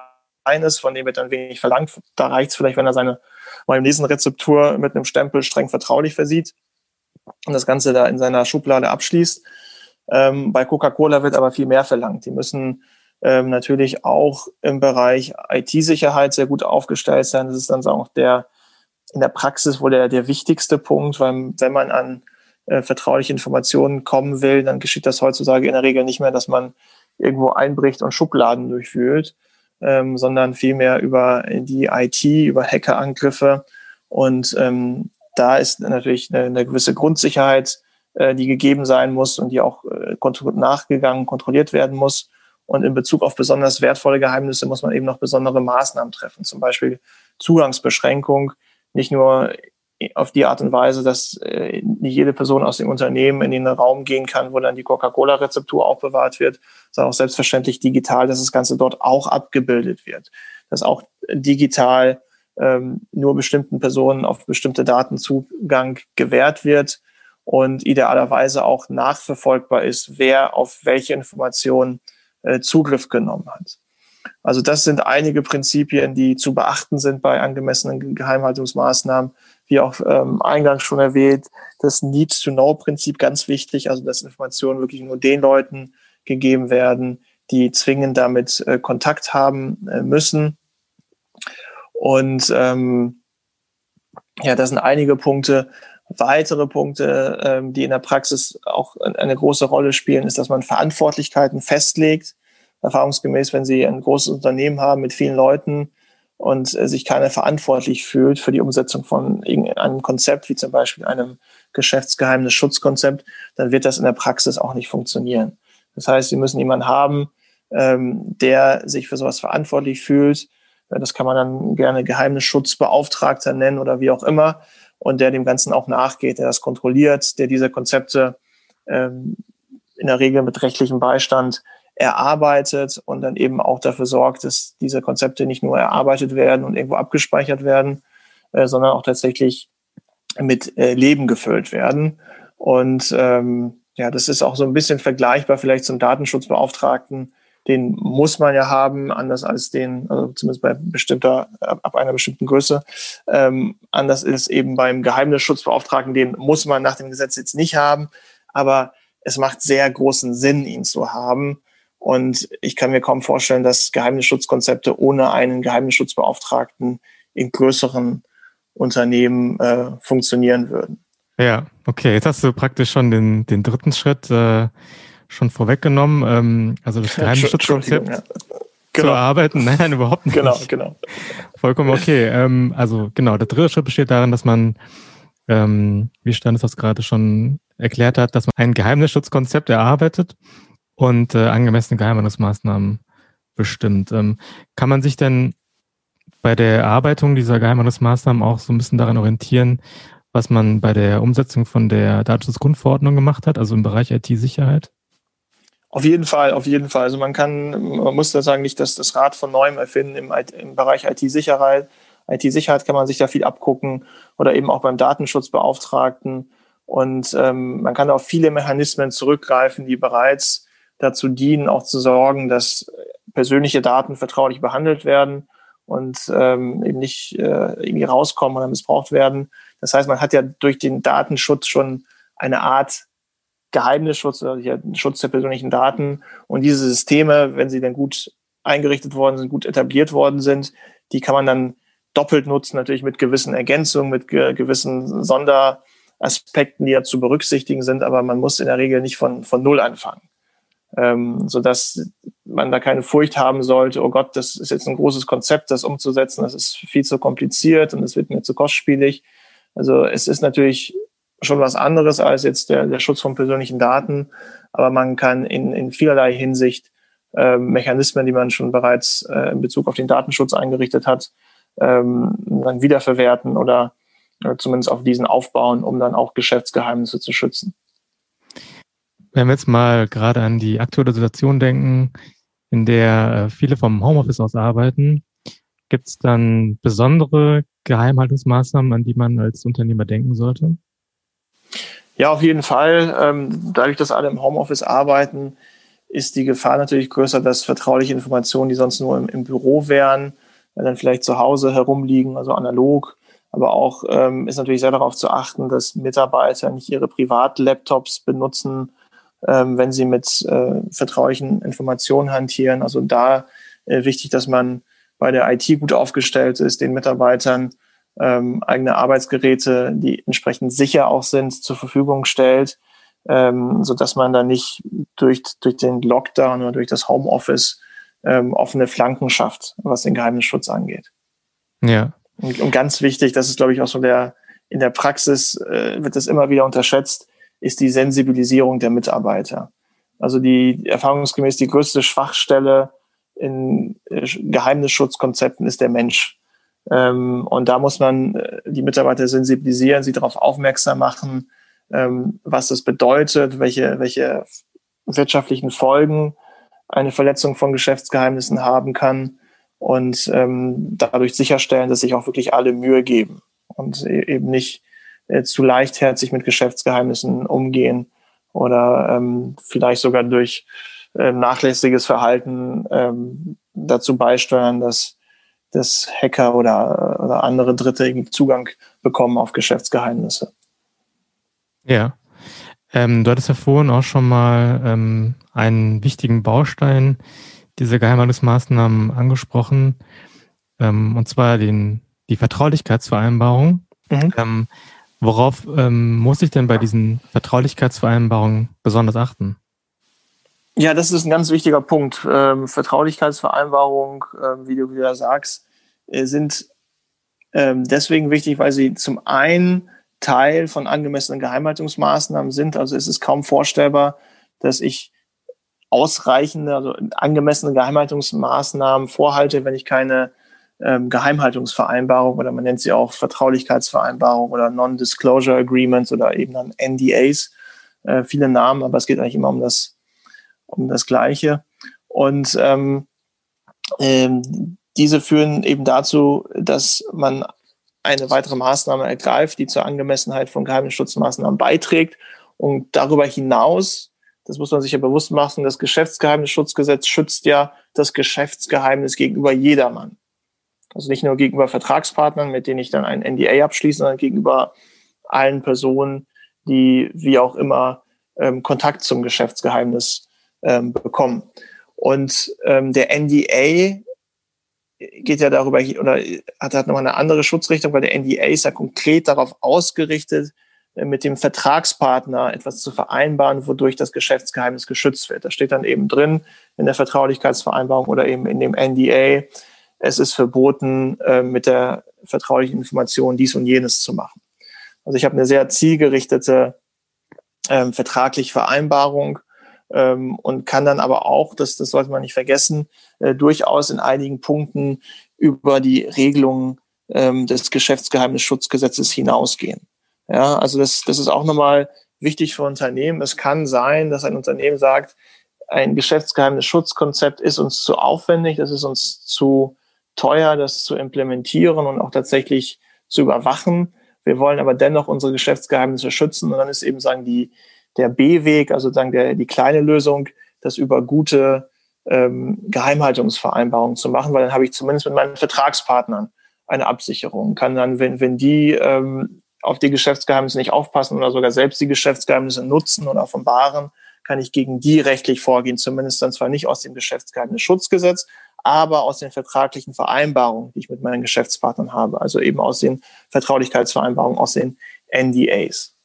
ist, von dem wird dann wenig verlangt. Da reicht es vielleicht, wenn er seine Mayonnaise-Rezeptur mit einem Stempel streng vertraulich versieht und das Ganze da in seiner Schublade abschließt. Ähm, bei Coca-Cola wird aber viel mehr verlangt. Die müssen ähm, natürlich auch im Bereich IT-Sicherheit sehr gut aufgestellt sein. Das ist dann auch der in der Praxis wohl der, der wichtigste Punkt, weil wenn man an äh, vertrauliche Informationen kommen will, dann geschieht das heutzutage in der Regel nicht mehr, dass man irgendwo einbricht und Schubladen durchwühlt, ähm, sondern vielmehr über die IT, über Hackerangriffe. Und ähm, da ist natürlich eine, eine gewisse Grundsicherheit, äh, die gegeben sein muss und die auch äh, nachgegangen, kontrolliert werden muss. Und in Bezug auf besonders wertvolle Geheimnisse muss man eben noch besondere Maßnahmen treffen, zum Beispiel Zugangsbeschränkung, nicht nur auf die Art und Weise, dass äh, nicht jede Person aus dem Unternehmen in den Raum gehen kann, wo dann die Coca-Cola-Rezeptur auch bewahrt wird, sondern auch selbstverständlich digital, dass das Ganze dort auch abgebildet wird. Dass auch digital ähm, nur bestimmten Personen auf bestimmte Datenzugang gewährt wird und idealerweise auch nachverfolgbar ist, wer auf welche Informationen äh, Zugriff genommen hat. Also das sind einige Prinzipien, die zu beachten sind bei angemessenen Geheimhaltungsmaßnahmen wie auch ähm, eingangs schon erwähnt, das Need-to-Know-Prinzip ganz wichtig, also dass Informationen wirklich nur den Leuten gegeben werden, die zwingend damit äh, Kontakt haben äh, müssen. Und ähm, ja, das sind einige Punkte. Weitere Punkte, ähm, die in der Praxis auch eine große Rolle spielen, ist, dass man Verantwortlichkeiten festlegt. Erfahrungsgemäß, wenn Sie ein großes Unternehmen haben mit vielen Leuten, und äh, sich keiner verantwortlich fühlt für die Umsetzung von irgendeinem Konzept, wie zum Beispiel einem Geschäftsgeheimnis-Schutzkonzept, dann wird das in der Praxis auch nicht funktionieren. Das heißt, Sie müssen jemanden haben, ähm, der sich für sowas verantwortlich fühlt. Das kann man dann gerne Geheimnisschutzbeauftragter nennen oder wie auch immer. Und der dem Ganzen auch nachgeht, der das kontrolliert, der diese Konzepte ähm, in der Regel mit rechtlichem Beistand erarbeitet und dann eben auch dafür sorgt, dass diese Konzepte nicht nur erarbeitet werden und irgendwo abgespeichert werden, äh, sondern auch tatsächlich mit äh, Leben gefüllt werden. Und ähm, ja, das ist auch so ein bisschen vergleichbar vielleicht zum Datenschutzbeauftragten. Den muss man ja haben, anders als den, also zumindest bei bestimmter, ab einer bestimmten Größe. Ähm, anders ist eben beim Geheimnisschutzbeauftragten, den muss man nach dem Gesetz jetzt nicht haben. Aber es macht sehr großen Sinn, ihn zu haben, und ich kann mir kaum vorstellen, dass Geheimnisschutzkonzepte ohne einen Geheimnisschutzbeauftragten in größeren Unternehmen äh, funktionieren würden. Ja, okay. Jetzt hast du praktisch schon den, den dritten Schritt äh, schon vorweggenommen. Ähm, also das Geheimnisschutzkonzept. Ja. genau. zu erarbeiten. Nein, überhaupt nicht. Genau, genau. Vollkommen okay. Ähm, also genau, der dritte Schritt besteht darin, dass man, ähm, wie Stanislas gerade schon erklärt hat, dass man ein Geheimnisschutzkonzept erarbeitet und äh, angemessene Geheimhaltungsmaßnahmen bestimmt. Ähm, kann man sich denn bei der Erarbeitung dieser Geheimhaltungsmaßnahmen auch so ein bisschen daran orientieren, was man bei der Umsetzung von der Datenschutzgrundverordnung gemacht hat, also im Bereich IT-Sicherheit? Auf jeden Fall, auf jeden Fall. Also man kann, man muss da sagen, nicht dass das Rad von neuem erfinden im, im Bereich IT-Sicherheit. IT-Sicherheit kann man sich da viel abgucken oder eben auch beim Datenschutzbeauftragten. Und ähm, man kann auf viele Mechanismen zurückgreifen, die bereits dazu dienen, auch zu sorgen, dass persönliche Daten vertraulich behandelt werden und ähm, eben nicht äh, irgendwie rauskommen oder missbraucht werden. Das heißt, man hat ja durch den Datenschutz schon eine Art Geheimnisschutz ja, Schutz der persönlichen Daten. Und diese Systeme, wenn sie dann gut eingerichtet worden sind, gut etabliert worden sind, die kann man dann doppelt nutzen, natürlich mit gewissen Ergänzungen, mit ge gewissen Sonderaspekten, die ja zu berücksichtigen sind, aber man muss in der Regel nicht von, von Null anfangen ähm, so dass man da keine Furcht haben sollte, oh Gott, das ist jetzt ein großes Konzept, das umzusetzen, das ist viel zu kompliziert und es wird mir zu kostspielig. Also es ist natürlich schon was anderes als jetzt der, der Schutz von persönlichen Daten, aber man kann in, in vielerlei Hinsicht äh, Mechanismen, die man schon bereits äh, in Bezug auf den Datenschutz eingerichtet hat, ähm, dann wiederverwerten oder äh, zumindest auf diesen aufbauen, um dann auch Geschäftsgeheimnisse zu schützen. Wenn wir jetzt mal gerade an die aktuelle Situation denken, in der äh, viele vom Homeoffice aus arbeiten, gibt es dann besondere Geheimhaltungsmaßnahmen, an die man als Unternehmer denken sollte? Ja, auf jeden Fall. Ähm, dadurch, dass alle im Homeoffice arbeiten, ist die Gefahr natürlich größer, dass vertrauliche Informationen, die sonst nur im, Büro wären, dann vielleicht zu Hause herumliegen, also analog. Aber auch ähm, ist natürlich sehr darauf zu achten, dass Mitarbeiter nicht ihre Privatlaptops benutzen, ähm, wenn sie mit äh, vertraulichen Informationen hantieren. Also da äh, wichtig, dass man bei der IT gut aufgestellt ist, den Mitarbeitern ähm, eigene Arbeitsgeräte, die entsprechend sicher auch sind, zur Verfügung stellt, ähm, so dass man da nicht durch, durch den Lockdown oder durch das Homeoffice ähm, offene Flanken schafft, was den Geheimnisschutz angeht. Ja. Und, und ganz wichtig, das ist, glaube ich, auch so der, in der Praxis äh, wird das immer wieder unterschätzt, ist die Sensibilisierung der Mitarbeiter. Also die erfahrungsgemäß die größte Schwachstelle in äh, Geheimnisschutzkonzepten ist der Mensch. Ähm, und da muss man äh, die Mitarbeiter sensibilisieren, sie darauf aufmerksam machen, ähm, was das bedeutet, welche, welche wirtschaftlichen Folgen eine Verletzung von Geschäftsgeheimnissen haben kann und ähm, dadurch sicherstellen, dass sich auch wirklich alle Mühe geben und e-, eben nicht äh, zu leichtherzig mit Geschäftsgeheimnissen umgehen oder vielleicht sogar durch äh, nachlässiges Verhalten dazu beisteuern, dass, dass Hacker oder, oder andere Dritte irgendwie Zugang bekommen auf Geschäftsgeheimnisse. Ja. Ähm, du hattest ja vorhin auch schon mal ähm, einen wichtigen Baustein dieser Geheimhaltungsmaßnahmen angesprochen, ähm, und zwar den, die Vertraulichkeitsvereinbarung. Mhm. Ähm, worauf ähm, muss ich denn bei diesen Vertraulichkeitsvereinbarungen besonders achten? Ja, das ist ein ganz wichtiger Punkt. Ähm, Vertraulichkeitsvereinbarungen, äh, wie du wieder sagst, äh, sind ähm, deswegen wichtig, weil sie zum einen Teil von angemessenen Geheimhaltungsmaßnahmen sind. Also es ist kaum vorstellbar, dass ich ausreichende, also angemessene Geheimhaltungsmaßnahmen vorhalte, wenn ich keine ähm, Geheimhaltungsvereinbarung oder man nennt sie auch Vertraulichkeitsvereinbarung oder Non-Disclosure Agreements oder eben dann NDAs. Äh, viele Namen, aber es geht eigentlich immer um das, um das Gleiche. Und ähm, ähm, diese führen eben dazu, dass man eine weitere Maßnahme ergreift, die zur Angemessenheit von Geheimnisschutzmaßnahmen beiträgt. Und darüber hinaus, das muss man sich ja bewusst machen, das Geschäftsgeheimnisschutzgesetz schützt ja das Geschäftsgeheimnis gegenüber jedermann. Also nicht nur gegenüber Vertragspartnern, mit denen ich dann ein NDA abschließe, sondern gegenüber allen Personen, die wie auch immer ähm, Kontakt zum Geschäftsgeheimnis ähm, bekommen. Und ähm, der NDA geht ja darüber oder hat, hat nochmal eine andere Schutzrichtung, weil der NDA ist ja konkret darauf ausgerichtet, äh, mit dem Vertragspartner etwas zu vereinbaren, wodurch das Geschäftsgeheimnis geschützt wird. Da steht dann eben drin in der Vertraulichkeitsvereinbarung oder eben in dem NDA, es ist verboten, äh, mit der vertraulichen Information dies und jenes zu machen. Also ich habe eine sehr zielgerichtete ähm, vertragliche Vereinbarung ähm, und kann dann aber auch, das, das sollte man nicht vergessen, äh, durchaus in einigen Punkten über die Regelungen ähm, des Geschäftsgeheimnisschutzgesetzes hinausgehen. Ja, also das, das ist auch nochmal wichtig für Unternehmen. Es kann sein, dass ein Unternehmen sagt, ein Geschäftsgeheimnisschutzkonzept ist uns zu aufwendig, das ist uns zu teuer, das zu implementieren und auch tatsächlich zu überwachen. Wir wollen aber dennoch unsere Geschäftsgeheimnisse schützen und dann ist eben sagen die der B-Weg, also sagen der die kleine Lösung, das über gute ähm, Geheimhaltungsvereinbarungen zu machen, weil dann habe ich zumindest mit meinen Vertragspartnern eine Absicherung, kann dann, wenn wenn die ähm, auf die Geschäftsgeheimnisse nicht aufpassen oder sogar selbst die Geschäftsgeheimnisse nutzen oder offenbaren, kann ich gegen die rechtlich vorgehen, zumindest dann zwar nicht aus dem Geschäftsgeheimnisschutzgesetz, aber aus den vertraglichen Vereinbarungen, die ich mit meinen Geschäftspartnern habe, also eben aus den Vertraulichkeitsvereinbarungen, aus den NDAs.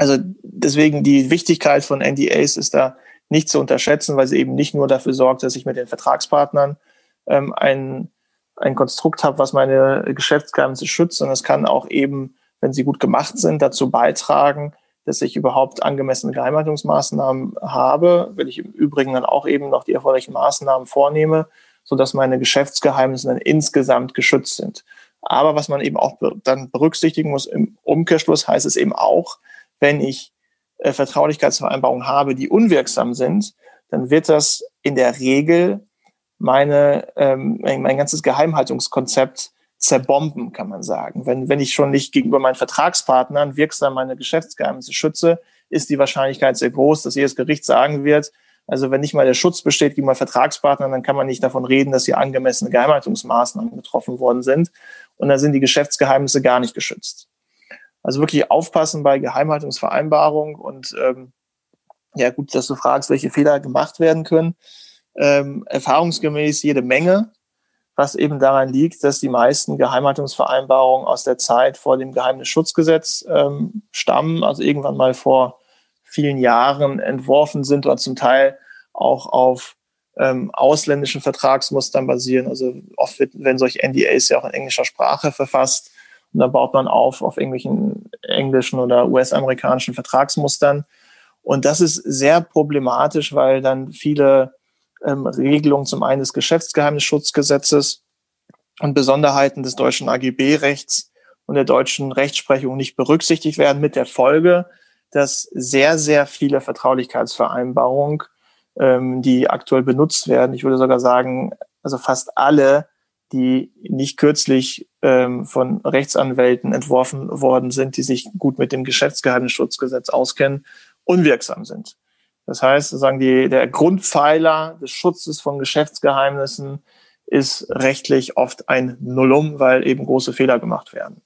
Also deswegen die Wichtigkeit von NDAs ist da nicht zu unterschätzen, weil sie eben nicht nur dafür sorgt, dass ich mit den Vertragspartnern ähm, ein, ein Konstrukt habe, was meine Geschäftsgeheimnisse schützt, sondern es kann auch eben, wenn sie gut gemacht sind, dazu beitragen, dass ich überhaupt angemessene Geheimhaltungsmaßnahmen habe, wenn ich im Übrigen dann auch eben noch die erforderlichen Maßnahmen vornehme, sodass meine Geschäftsgeheimnisse dann insgesamt geschützt sind. Aber was man eben auch dann berücksichtigen muss, im Umkehrschluss heißt es eben auch, wenn ich äh, Vertraulichkeitsvereinbarungen habe, die unwirksam sind, dann wird das in der Regel meine, ähm, mein ganzes Geheimhaltungskonzept zerbomben, kann man sagen. Wenn, wenn ich schon nicht gegenüber meinen Vertragspartnern wirksam meine Geschäftsgeheimnisse schütze, ist die Wahrscheinlichkeit sehr groß, dass jedes Gericht sagen wird, also wenn nicht mal der Schutz besteht gegenüber Vertragspartnern, dann kann man nicht davon reden, dass hier angemessene Geheimhaltungsmaßnahmen getroffen worden sind. Und dann sind die Geschäftsgeheimnisse gar nicht geschützt. Also wirklich aufpassen bei Geheimhaltungsvereinbarung und ähm, ja gut, dass du fragst, welche Fehler gemacht werden können. Ähm, erfahrungsgemäß jede Menge was eben daran liegt, dass die meisten Geheimhaltungsvereinbarungen aus der Zeit vor dem Geheimnisschutzgesetz ähm, stammen, also irgendwann mal vor vielen Jahren entworfen sind oder zum Teil auch auf ähm, ausländischen Vertragsmustern basieren. Also oft wird, werden solche NDAs ja auch in englischer Sprache verfasst und dann baut man auf auf irgendwelchen englischen oder US-amerikanischen Vertragsmustern. Und das ist sehr problematisch, weil dann viele ähm, Regelungen zum einen des Geschäftsgeheimnisschutzgesetzes und Besonderheiten des deutschen AGB-Rechts und der deutschen Rechtsprechung nicht berücksichtigt werden, mit der Folge, dass sehr, sehr viele Vertraulichkeitsvereinbarungen, ähm, die aktuell benutzt werden, ich würde sogar sagen, also fast alle, die nicht kürzlich ähm, von Rechtsanwälten entworfen worden sind, die sich gut mit dem Geschäftsgeheimnisschutzgesetz auskennen, unwirksam sind. Das heißt, sozusagen die, der Grundpfeiler des Schutzes von Geschäftsgeheimnissen ist rechtlich oft ein Nullum, weil eben große Fehler gemacht werden.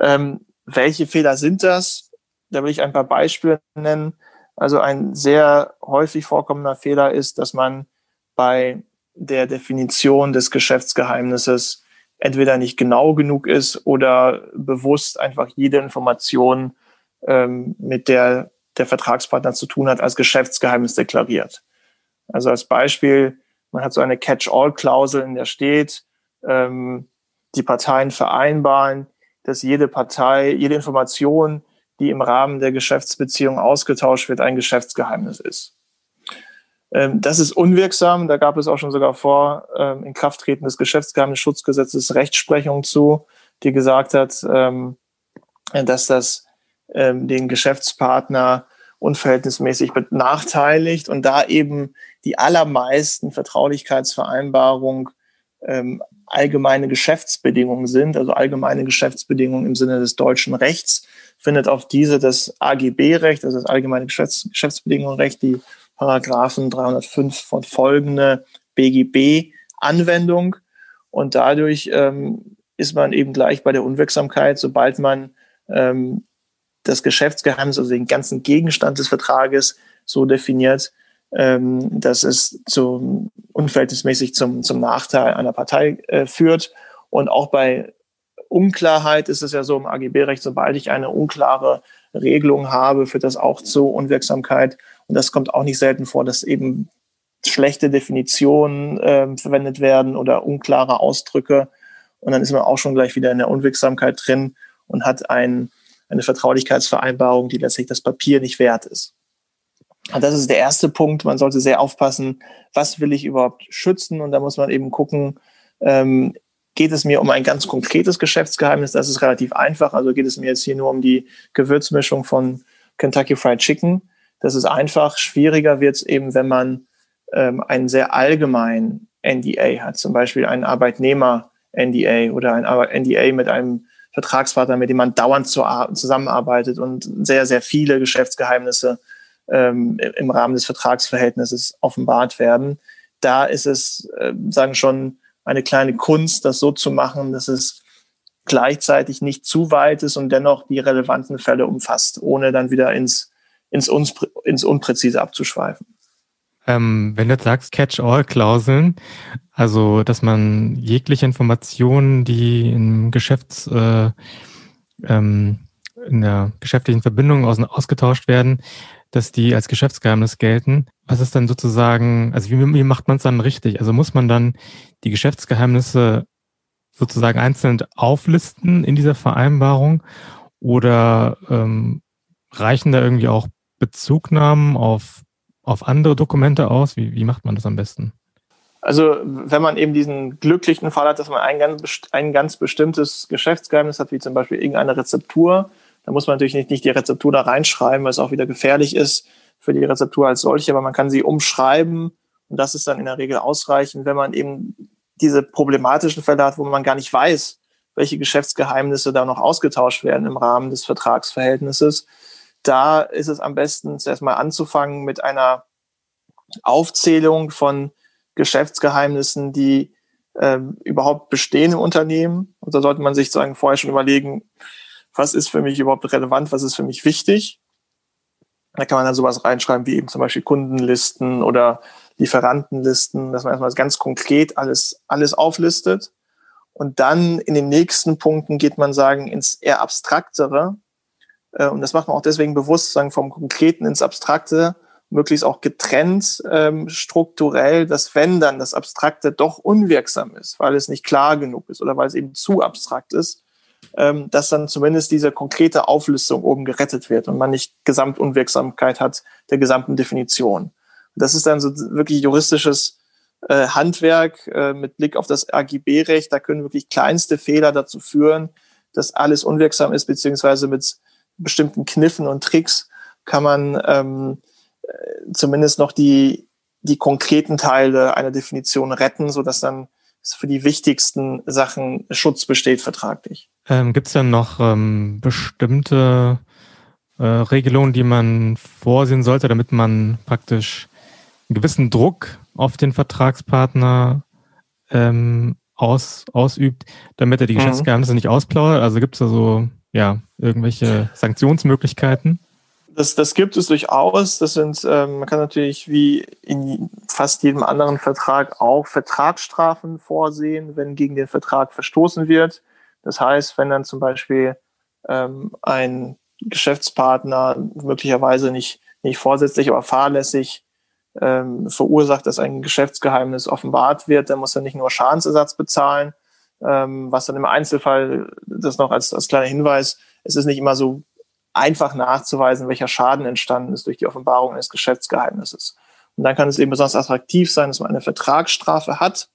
Ähm, welche Fehler sind das? Da will ich ein paar Beispiele nennen. Also ein sehr häufig vorkommender Fehler ist, dass man bei der Definition des Geschäftsgeheimnisses entweder nicht genau genug ist oder bewusst einfach jede Information ähm, mit der der Vertragspartner zu tun hat, als Geschäftsgeheimnis deklariert. Also als Beispiel, man hat so eine Catch-all-Klausel, in der steht, ähm, die Parteien vereinbaren, dass jede Partei, jede Information, die im Rahmen der Geschäftsbeziehung ausgetauscht wird, ein Geschäftsgeheimnis ist. Ähm, das ist unwirksam. Da gab es auch schon sogar vor ähm, Inkrafttreten des Geschäftsgeheimnisschutzgesetzes Rechtsprechung zu, die gesagt hat, ähm, dass das ähm, den Geschäftspartner unverhältnismäßig benachteiligt und da eben die allermeisten Vertraulichkeitsvereinbarungen ähm, allgemeine Geschäftsbedingungen sind, also allgemeine Geschäftsbedingungen im Sinne des deutschen Rechts, findet auf diese das AGB-Recht, also das allgemeine Geschäfts Geschäftsbedingungenrecht, die Paragraphen 305 von folgende BGB Anwendung und dadurch ähm, ist man eben gleich bei der Unwirksamkeit, sobald man ähm, das Geschäftsgeheimnis, also den ganzen Gegenstand des Vertrages so definiert, ähm, dass es zum, unverhältnismäßig zum, zum Nachteil einer Partei äh, führt. Und auch bei Unklarheit ist es ja so im AGB-Recht, sobald ich eine unklare Regelung habe, führt das auch zu Unwirksamkeit. Und das kommt auch nicht selten vor, dass eben schlechte Definitionen äh, verwendet werden oder unklare Ausdrücke. Und dann ist man auch schon gleich wieder in der Unwirksamkeit drin und hat ein, eine Vertraulichkeitsvereinbarung, die letztlich das Papier nicht wert ist. Und das ist der erste Punkt. Man sollte sehr aufpassen, was will ich überhaupt schützen? Und da muss man eben gucken, ähm, geht es mir um ein ganz konkretes Geschäftsgeheimnis? Das ist relativ einfach. Also geht es mir jetzt hier nur um die Gewürzmischung von Kentucky Fried Chicken. Das ist einfach. Schwieriger wird eben, wenn man ähm, einen sehr allgemeinen NDA hat, zum Beispiel einen Arbeitnehmer-NDA oder ein NDA mit einem Vertragspartner, mit dem man dauernd zusammenarbeitet und sehr, sehr viele Geschäftsgeheimnisse ähm, im Rahmen des Vertragsverhältnisses offenbart werden. Da ist es, äh, sagen schon, eine kleine Kunst, das so zu machen, dass es gleichzeitig nicht zu weit ist und dennoch die relevanten Fälle umfasst, ohne dann wieder ins, ins, ins Unpräzise abzuschweifen. Ähm, wenn du jetzt sagst Catch-all-Klauseln, also dass man jegliche Informationen, die im Geschäfts, äh, ähm, in der geschäftlichen Verbindung aus, ausgetauscht werden, dass die als Geschäftsgeheimnis gelten. Was ist dann sozusagen, also wie, wie macht man es dann richtig? Also muss man dann die Geschäftsgeheimnisse sozusagen einzeln auflisten in dieser Vereinbarung oder ähm, reichen da irgendwie auch Bezugnahmen auf auf andere Dokumente aus? Wie, wie macht man das am besten? Also wenn man eben diesen glücklichen Fall hat, dass man ein ganz, ein ganz bestimmtes Geschäftsgeheimnis hat, wie zum Beispiel irgendeine Rezeptur, dann muss man natürlich nicht, nicht die Rezeptur da reinschreiben, weil es auch wieder gefährlich ist für die Rezeptur als solche, aber man kann sie umschreiben und das ist dann in der Regel ausreichend, wenn man eben diese problematischen Fälle hat, wo man gar nicht weiß, welche Geschäftsgeheimnisse da noch ausgetauscht werden im Rahmen des Vertragsverhältnisses, da ist es am besten zuerst mal anzufangen mit einer Aufzählung von Geschäftsgeheimnissen, die ähm, überhaupt bestehen im Unternehmen. Und da sollte man sich sozusagen vorher schon überlegen, was ist für mich überhaupt relevant, was ist für mich wichtig. Da kann man dann sowas reinschreiben wie eben zum Beispiel Kundenlisten oder Lieferantenlisten, dass man erstmal ganz konkret alles, alles auflistet. Und dann in den nächsten Punkten geht man sagen ins eher abstraktere, äh, und das macht man auch deswegen bewusst, sagen vom Konkreten ins Abstrakte, möglichst auch getrennt ähm, strukturell, dass wenn dann das Abstrakte doch unwirksam ist, weil es nicht klar genug ist oder weil es eben zu abstrakt ist, ähm, dass dann zumindest diese konkrete Auflistung oben gerettet wird und man nicht Gesamtunwirksamkeit hat der gesamten Definition. Das ist dann so wirklich juristisches äh, Handwerk äh, mit Blick auf das AGB-Recht. Da können wirklich kleinste Fehler dazu führen, dass alles unwirksam ist, beziehungsweise mit bestimmten Kniffen und Tricks kann man ähm, äh, zumindest noch die, die konkreten Teile einer Definition retten, so dass dann für die wichtigsten Sachen Schutz besteht vertraglich. Ähm, Gibt es dann noch ähm, bestimmte äh, Regelungen, die man vorsehen sollte, damit man praktisch einen gewissen Druck auf den Vertragspartner ähm, aus, ausübt, damit er die mhm. Geschäftsgeheimnisse nicht ausplaudert? Also gibt es da so ja, irgendwelche Sanktionsmöglichkeiten? Das, das gibt es durchaus. Das sind, ähm, man kann natürlich wie in fast jedem anderen Vertrag auch Vertragsstrafen vorsehen, wenn gegen den Vertrag verstoßen wird. Das heißt, wenn dann zum Beispiel ähm, ein Geschäftspartner möglicherweise nicht, nicht vorsätzlich, aber fahrlässig ähm, verursacht, dass ein Geschäftsgeheimnis offenbart wird, dann muss er nicht nur Schadensersatz bezahlen, ähm, was dann im Einzelfall, das noch als, als kleiner Hinweis, es ist nicht immer so einfach nachzuweisen, welcher Schaden entstanden ist durch die Offenbarung eines Geschäftsgeheimnisses. Und dann kann es eben besonders attraktiv sein, dass man eine Vertragsstrafe hat,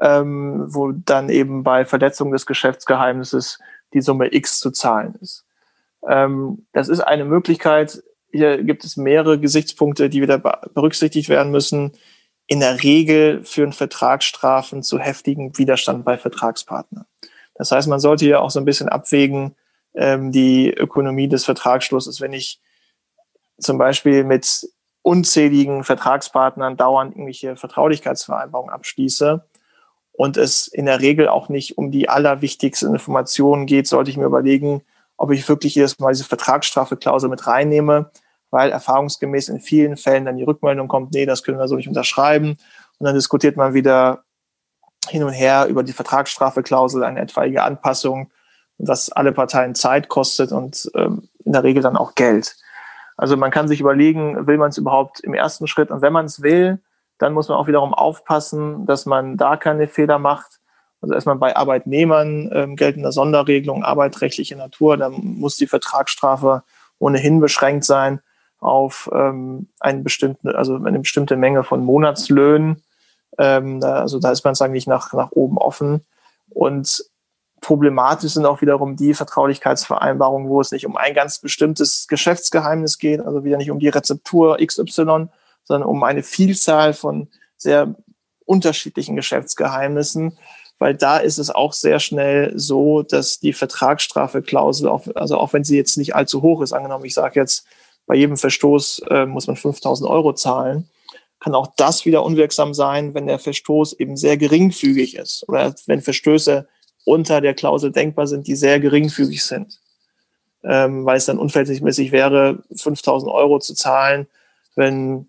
ähm, wo dann eben bei Verletzung des Geschäftsgeheimnisses die Summe X zu zahlen ist. Ähm, das ist eine Möglichkeit. Hier gibt es mehrere Gesichtspunkte, die wieder berücksichtigt werden müssen in der Regel führen Vertragsstrafen zu heftigem Widerstand bei Vertragspartnern. Das heißt, man sollte hier auch so ein bisschen abwägen, ähm, die Ökonomie des Vertragsschlusses. Wenn ich zum Beispiel mit unzähligen Vertragspartnern dauernd irgendwelche Vertraulichkeitsvereinbarungen abschließe und es in der Regel auch nicht um die allerwichtigsten Informationen geht, sollte ich mir überlegen, ob ich wirklich jedes Mal diese Vertragsstrafeklausel mit reinnehme, weil erfahrungsgemäß in vielen Fällen dann die Rückmeldung kommt, nee, das können wir so nicht unterschreiben. Und dann diskutiert man wieder hin und her über die Vertragsstrafeklausel eine etwaige Anpassung, was alle Parteien Zeit kostet und ähm, in der Regel dann auch Geld. Also man kann sich überlegen, will man es überhaupt im ersten Schritt und wenn man es will, dann muss man auch wiederum aufpassen, dass man da keine Fehler macht. Also erstmal bei Arbeitnehmern ähm, geltender Sonderregelung, arbeitsrechtliche Natur, dann muss die Vertragsstrafe ohnehin beschränkt sein auf ähm, einen bestimmten, also eine bestimmte Menge von Monatslöhnen. Ähm, also da ist man sagen nicht nach, nach oben offen. Und problematisch sind auch wiederum die Vertraulichkeitsvereinbarungen, wo es nicht um ein ganz bestimmtes Geschäftsgeheimnis geht, also wieder nicht um die Rezeptur XY, sondern um eine Vielzahl von sehr unterschiedlichen Geschäftsgeheimnissen, weil da ist es auch sehr schnell so, dass die Vertragsstrafeklausel, also auch wenn sie jetzt nicht allzu hoch ist, angenommen, ich sage jetzt, bei jedem Verstoß äh, muss man 5000 Euro zahlen, kann auch das wieder unwirksam sein, wenn der Verstoß eben sehr geringfügig ist oder wenn Verstöße unter der Klausel denkbar sind, die sehr geringfügig sind. Ähm, weil es dann unverhältnismäßig wäre, 5000 Euro zu zahlen, wenn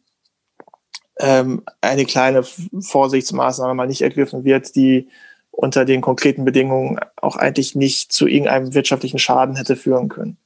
ähm, eine kleine Vorsichtsmaßnahme mal nicht ergriffen wird, die unter den konkreten Bedingungen auch eigentlich nicht zu irgendeinem wirtschaftlichen Schaden hätte führen können.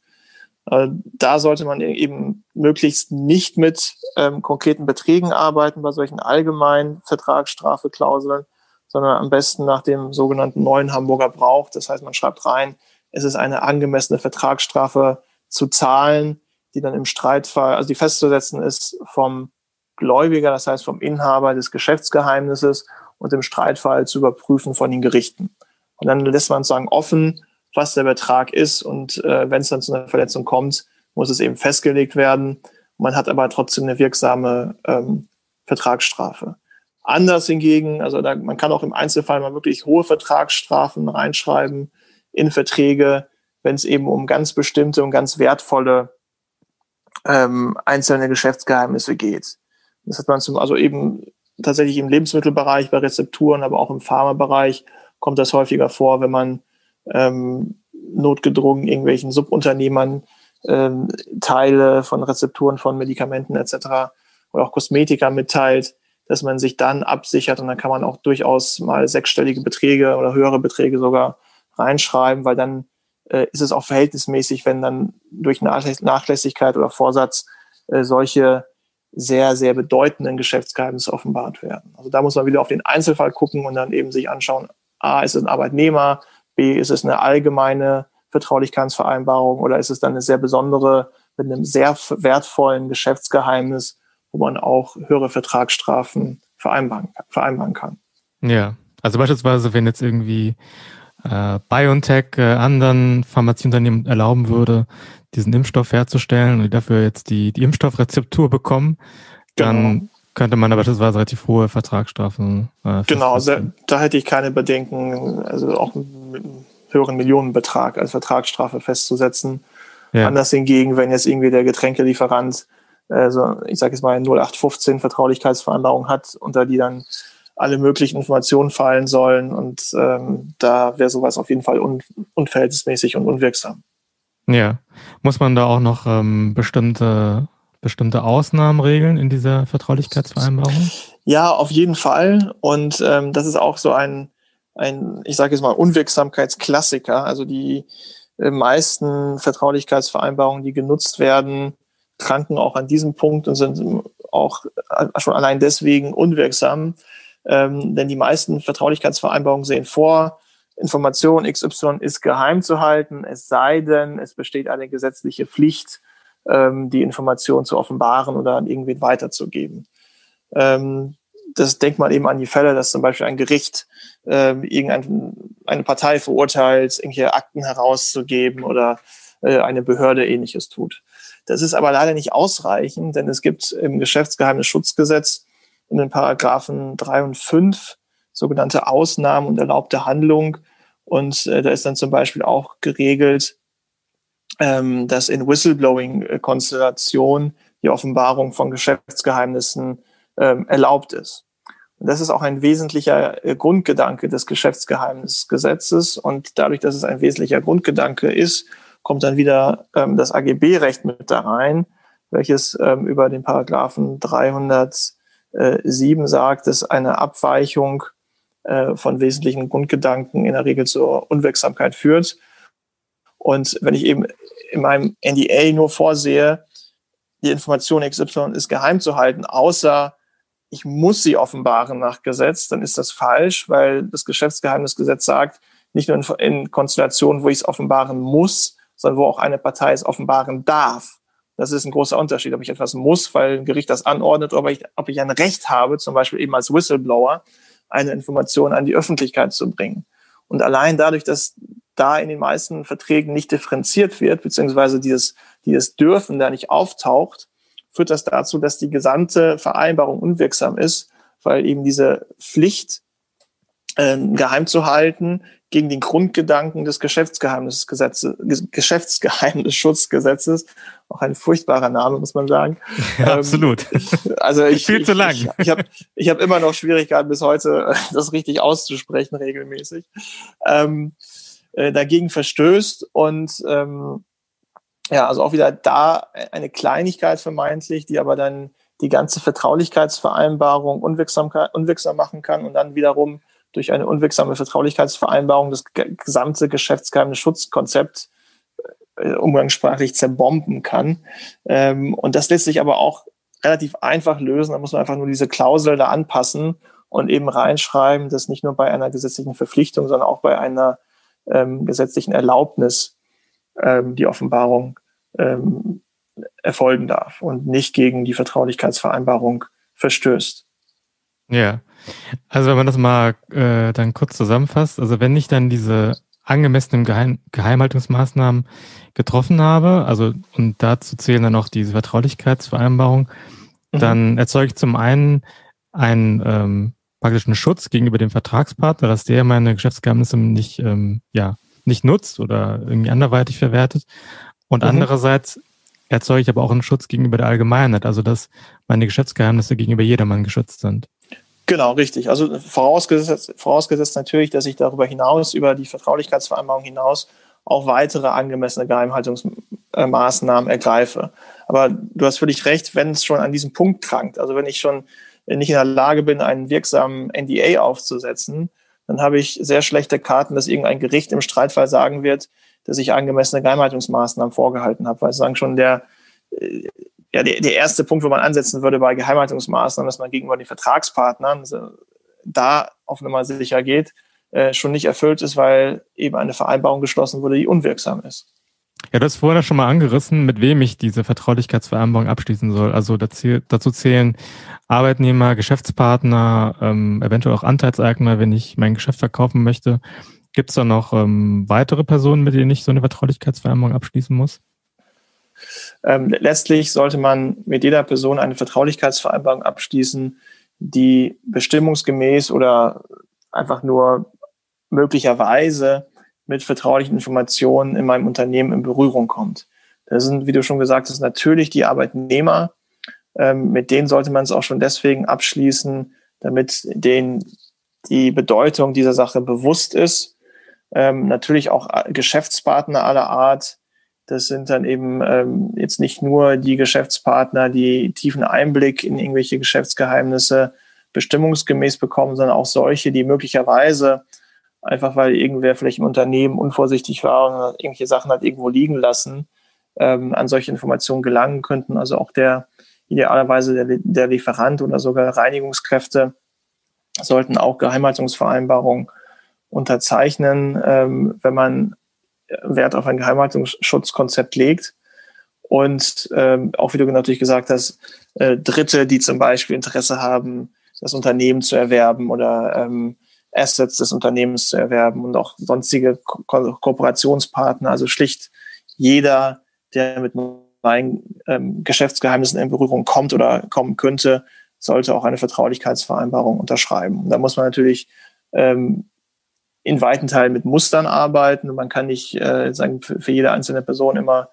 Äh, da sollte man eben möglichst nicht mit ähm, konkreten Beträgen arbeiten bei solchen allgemeinen Vertragsstrafeklauseln, sondern am besten nach dem sogenannten neuen Hamburger Brauch. Das heißt, man schreibt rein, es ist eine angemessene Vertragsstrafe zu zahlen, die dann im Streitfall, also die festzusetzen ist vom Gläubiger, das heißt vom Inhaber des Geschäftsgeheimnisses und im Streitfall zu überprüfen von den Gerichten. Und dann lässt man sagen offen, was der Betrag ist und äh, wenn es dann zu einer Verletzung kommt, muss es eben festgelegt werden. Man hat aber trotzdem eine wirksame ähm, Vertragsstrafe. Anders hingegen, also da, man kann auch im Einzelfall mal wirklich hohe Vertragsstrafen reinschreiben in Verträge, wenn es eben um ganz bestimmte und ganz wertvolle ähm, einzelne Geschäftsgeheimnisse geht. Das hat man zum, also eben tatsächlich im Lebensmittelbereich, bei Rezepturen, aber auch im Pharmabereich kommt das häufiger vor, wenn man ähm, notgedrungen irgendwelchen Subunternehmern ähm, Teile von Rezepturen von Medikamenten etc. oder auch Kosmetika mitteilt, dass man sich dann absichert und dann kann man auch durchaus mal sechsstellige Beträge oder höhere Beträge sogar reinschreiben, weil dann äh, ist es auch verhältnismäßig, wenn dann durch Nachlässigkeit oder Vorsatz äh, solche sehr, sehr bedeutenden Geschäftsgeheimnisse offenbart werden. Also da muss man wieder auf den Einzelfall gucken und dann eben sich anschauen, A, ist es ein Arbeitnehmer, B, ist es eine allgemeine Vertraulichkeitsvereinbarung oder ist es dann eine sehr besondere mit einem sehr wertvollen Geschäftsgeheimnis, wo man auch höhere Vertragsstrafen vereinbaren, vereinbaren kann. Ja, also beispielsweise, wenn jetzt irgendwie äh, BioNTech äh, anderen Pharmazieunternehmen erlauben würde, diesen Impfstoff herzustellen und dafür jetzt die, die Impfstoffrezeptur bekommen, dann genau. Könnte man aber beispielsweise relativ hohe Vertragsstrafen. Äh, genau, da, da hätte ich keine Bedenken, also auch mit einem höheren Millionenbetrag als Vertragsstrafe festzusetzen. Ja. Anders hingegen, wenn jetzt irgendwie der Getränkelieferant, also ich sage jetzt mal 0815 Vertraulichkeitsvereinbarung hat, unter die dann alle möglichen Informationen fallen sollen und ähm, da wäre sowas auf jeden Fall un unverhältnismäßig und unwirksam. Ja. Muss man da auch noch ähm, bestimmte, bestimmte Ausnahmen regeln in dieser Vertraulichkeitsvereinbarung? Ja, auf jeden Fall. Und ähm, das ist auch so ein, ein ich sage jetzt mal, Unwirksamkeitsklassiker. Also die äh, meisten Vertraulichkeitsvereinbarungen, die genutzt werden, kranken auch an diesem Punkt und sind auch äh, schon allein deswegen unwirksam. Ähm, denn die meisten Vertraulichkeitsvereinbarungen sehen vor, Information XY ist geheim zu halten, es sei denn, es besteht eine gesetzliche Pflicht, ähm, die Information zu offenbaren oder an irgendwen weiterzugeben. Ähm, das denkt man eben an die Fälle, dass zum Beispiel ein Gericht ähm, irgendeine Partei verurteilt, irgendwelche Akten herauszugeben oder äh, eine Behörde ähnliches tut. Das ist aber leider nicht ausreichend, denn es gibt im Geschäftsgeheimnisschutzgesetz in den Paragraphen drei und fünf sogenannte Ausnahmen und erlaubte Handlung, und äh, da ist dann zum Beispiel auch geregelt, ähm, dass in Whistleblowing-Konstellationen die Offenbarung von Geschäftsgeheimnissen ähm, erlaubt ist. Und das ist auch ein wesentlicher äh, Grundgedanke des Geschäftsgeheimnisgesetzes. Und dadurch, dass es ein wesentlicher Grundgedanke ist, kommt dann wieder ähm, das AGB-Recht mit da rein, welches ähm, über den Paragraphen 307 sagt, dass eine Abweichung äh, von wesentlichen Grundgedanken in der Regel zur Unwirksamkeit führt. Und wenn ich eben in meinem NDA nur vorsehe, die Information XY ist geheim zu halten, außer ich muss sie offenbaren nach Gesetz, dann ist das falsch, weil das Geschäftsgeheimnisgesetz sagt, nicht nur in, Konstellationen, wo ich es offenbaren muss, sondern wo auch eine Partei es offenbaren darf. Das ist ein großer Unterschied, ob ich etwas muss, weil ein Gericht das anordnet, oder ob ich, ob ich ein Recht habe, zum Beispiel eben als Whistleblower, eine Information an die Öffentlichkeit zu bringen. Und allein dadurch, dass da in den meisten Verträgen nicht differenziert wird, beziehungsweise dieses, dieses Dürfen da nicht auftaucht, führt das dazu, dass die gesamte Vereinbarung unwirksam ist, weil eben diese Pflicht, äh, geheim zu halten, gegen den Grundgedanken des Geschäftsgeheimnisgesetzes, Geschäftsgeheimnisschutzgesetzes, auch ein furchtbarer Name, muss man sagen. Ja, absolut. Also ich, viel ich, zu lang. Ich, ich habe ich hab immer noch Schwierigkeiten bis heute, das richtig auszusprechen regelmäßig. Ähm, äh, dagegen verstößt und ähm, ja, also auch wieder da eine Kleinigkeit vermeintlich, die aber dann die ganze Vertraulichkeitsvereinbarung unwirksam, unwirksam machen kann und dann wiederum durch eine unwirksame Vertraulichkeitsvereinbarung das gesamte Geschäftsgeheimnisschutzkonzept äh, umgangssprachlich zerbomben kann. Ähm, und das lässt sich aber auch relativ einfach lösen. Da muss man einfach nur diese Klausel da anpassen und eben reinschreiben, dass nicht nur bei einer gesetzlichen Verpflichtung, sondern auch bei einer ähm, gesetzlichen Erlaubnis ähm, die Offenbarung ähm, erfolgen darf und nicht gegen die Vertraulichkeitsvereinbarung verstößt. Ja, also wenn man das mal äh, dann kurz zusammenfasst, also wenn ich dann diese angemessenen Geheim Geheimhaltungsmaßnahmen getroffen habe, also und dazu zählen dann auch diese Vertraulichkeitsvereinbarung, mhm. dann erzeuge ich zum einen einen ähm, praktischen Schutz gegenüber dem Vertragspartner, dass der meine Geschäftsgeheimnisse nicht, ähm, ja, nicht nutzt oder irgendwie anderweitig verwertet. Und mhm. andererseits erzeuge ich aber auch einen Schutz gegenüber der Allgemeinheit, also dass meine Geschäftsgeheimnisse gegenüber jedermann geschützt sind. Genau, richtig. Also vorausgesetzt, vorausgesetzt natürlich, dass ich darüber hinaus, über die Vertraulichkeitsvereinbarung hinaus, auch weitere angemessene Geheimhaltungsmaßnahmen ergreife. Aber du hast völlig recht, wenn es schon an diesem Punkt krankt, also wenn ich schon nicht in der Lage bin, einen wirksamen NDA aufzusetzen, dann habe ich sehr schlechte Karten, dass irgendein Gericht im Streitfall sagen wird, dass ich angemessene Geheimhaltungsmaßnahmen vorgehalten habe. Weil sagen schon der, äh, ja, der, der erste Punkt, wo man ansetzen würde bei Geheimhaltungsmaßnahmen, dass man gegenüber den Vertragspartnern also da auf Nummer sicher geht, äh, schon nicht erfüllt ist, weil eben eine Vereinbarung geschlossen wurde, die unwirksam ist. Ja, du hast vorhin schon mal angerissen, mit wem ich diese Vertraulichkeitsvereinbarung abschließen soll. Also dazu zählen Arbeitnehmer, Geschäftspartner, ähm, eventuell auch Anteilseigner, wenn ich mein Geschäft verkaufen möchte. Gibt es da noch ähm, weitere Personen, mit denen ich so eine Vertraulichkeitsvereinbarung abschließen muss? Ähm, letztlich sollte man mit jeder Person eine Vertraulichkeitsvereinbarung abschließen, die bestimmungsgemäß oder einfach nur möglicherweise mit vertraulichen Informationen in meinem Unternehmen in Berührung kommt. Das sind, wie du schon gesagt hast, natürlich die Arbeitnehmer. Ähm, mit denen sollte man es auch schon deswegen abschließen, damit denen die Bedeutung dieser Sache bewusst ist. Ähm, natürlich auch Geschäftspartner aller Art, das sind dann eben ähm, jetzt nicht nur die Geschäftspartner, die tiefen Einblick in irgendwelche Geschäftsgeheimnisse bestimmungsgemäß bekommen, sondern auch solche, die möglicherweise einfach weil irgendwer vielleicht im Unternehmen unvorsichtig war und irgendwelche Sachen hat irgendwo liegen lassen, ähm, an solche Informationen gelangen könnten. Also auch der idealerweise der, der Lieferant oder sogar Reinigungskräfte sollten auch Geheimhaltungsvereinbarungen unterzeichnen, ähm, wenn man Wert auf ein Geheimhaltungsschutzkonzept legt. Und ähm, auch wie du natürlich gesagt hast, äh, Dritte, die zum Beispiel Interesse haben, das Unternehmen zu erwerben oder ähm, Assets des Unternehmens zu erwerben und auch sonstige Ko Kooperationspartner, also schlicht jeder, der mit meinen ähm, Geschäftsgeheimnissen in Berührung kommt oder kommen könnte, sollte auch eine Vertraulichkeitsvereinbarung unterschreiben. Und da muss man natürlich ähm, in weiten Teilen mit Mustern arbeiten. Man kann nicht äh, sagen, für, für jede einzelne Person immer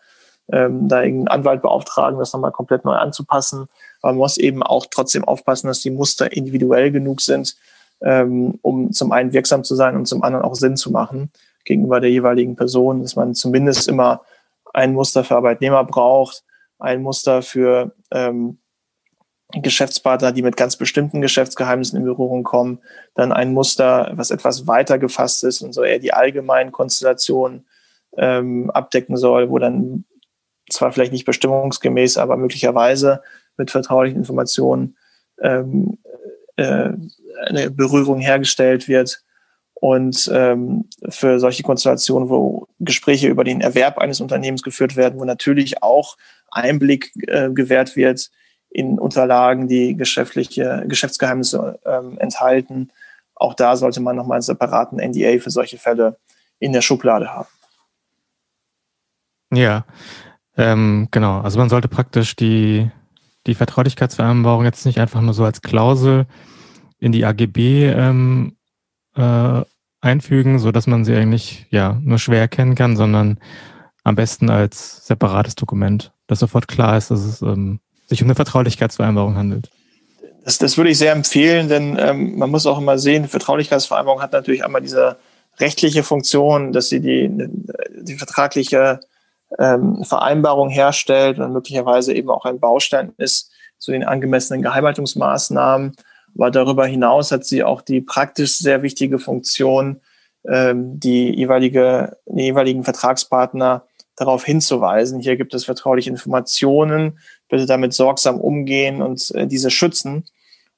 ähm, da irgendeinen Anwalt beauftragen, das nochmal komplett neu anzupassen. Aber man muss eben auch trotzdem aufpassen, dass die Muster individuell genug sind, ähm, um zum einen wirksam zu sein und zum anderen auch Sinn zu machen gegenüber der jeweiligen Person, dass man zumindest immer ein Muster für Arbeitnehmer braucht, ein Muster für ähm, Geschäftspartner, die mit ganz bestimmten Geschäftsgeheimnissen in Berührung kommen, dann ein Muster, was etwas weiter gefasst ist und so eher die allgemeinen Konstellationen ähm, abdecken soll, wo dann zwar vielleicht nicht bestimmungsgemäß, aber möglicherweise mit vertraulichen Informationen ähm, äh, eine Berührung hergestellt wird. Und ähm, für solche Konstellationen, wo Gespräche über den Erwerb eines Unternehmens geführt werden, wo natürlich auch Einblick äh, gewährt wird in Unterlagen, die geschäftliche Geschäftsgeheimnisse ähm, enthalten. Auch da sollte man nochmal einen separaten NDA für solche Fälle in der Schublade haben. Ja, ähm, genau. Also man sollte praktisch die, die Vertraulichkeitsvereinbarung jetzt nicht einfach nur so als Klausel in die AGB ähm, äh, einfügen, so dass man sie eigentlich ja nur schwer erkennen kann, sondern am besten als separates Dokument, dass sofort klar ist, dass es ähm, sich um eine Vertraulichkeitsvereinbarung handelt. Das, das würde ich sehr empfehlen, denn ähm, man muss auch immer sehen, Vertraulichkeitsvereinbarung hat natürlich einmal diese rechtliche Funktion, dass sie die, die vertragliche ähm, Vereinbarung herstellt und möglicherweise eben auch ein Baustein ist zu den angemessenen Geheimhaltungsmaßnahmen. Aber darüber hinaus hat sie auch die praktisch sehr wichtige Funktion, ähm, die, jeweilige, die jeweiligen Vertragspartner darauf hinzuweisen. Hier gibt es vertrauliche Informationen, bitte damit sorgsam umgehen und äh, diese schützen.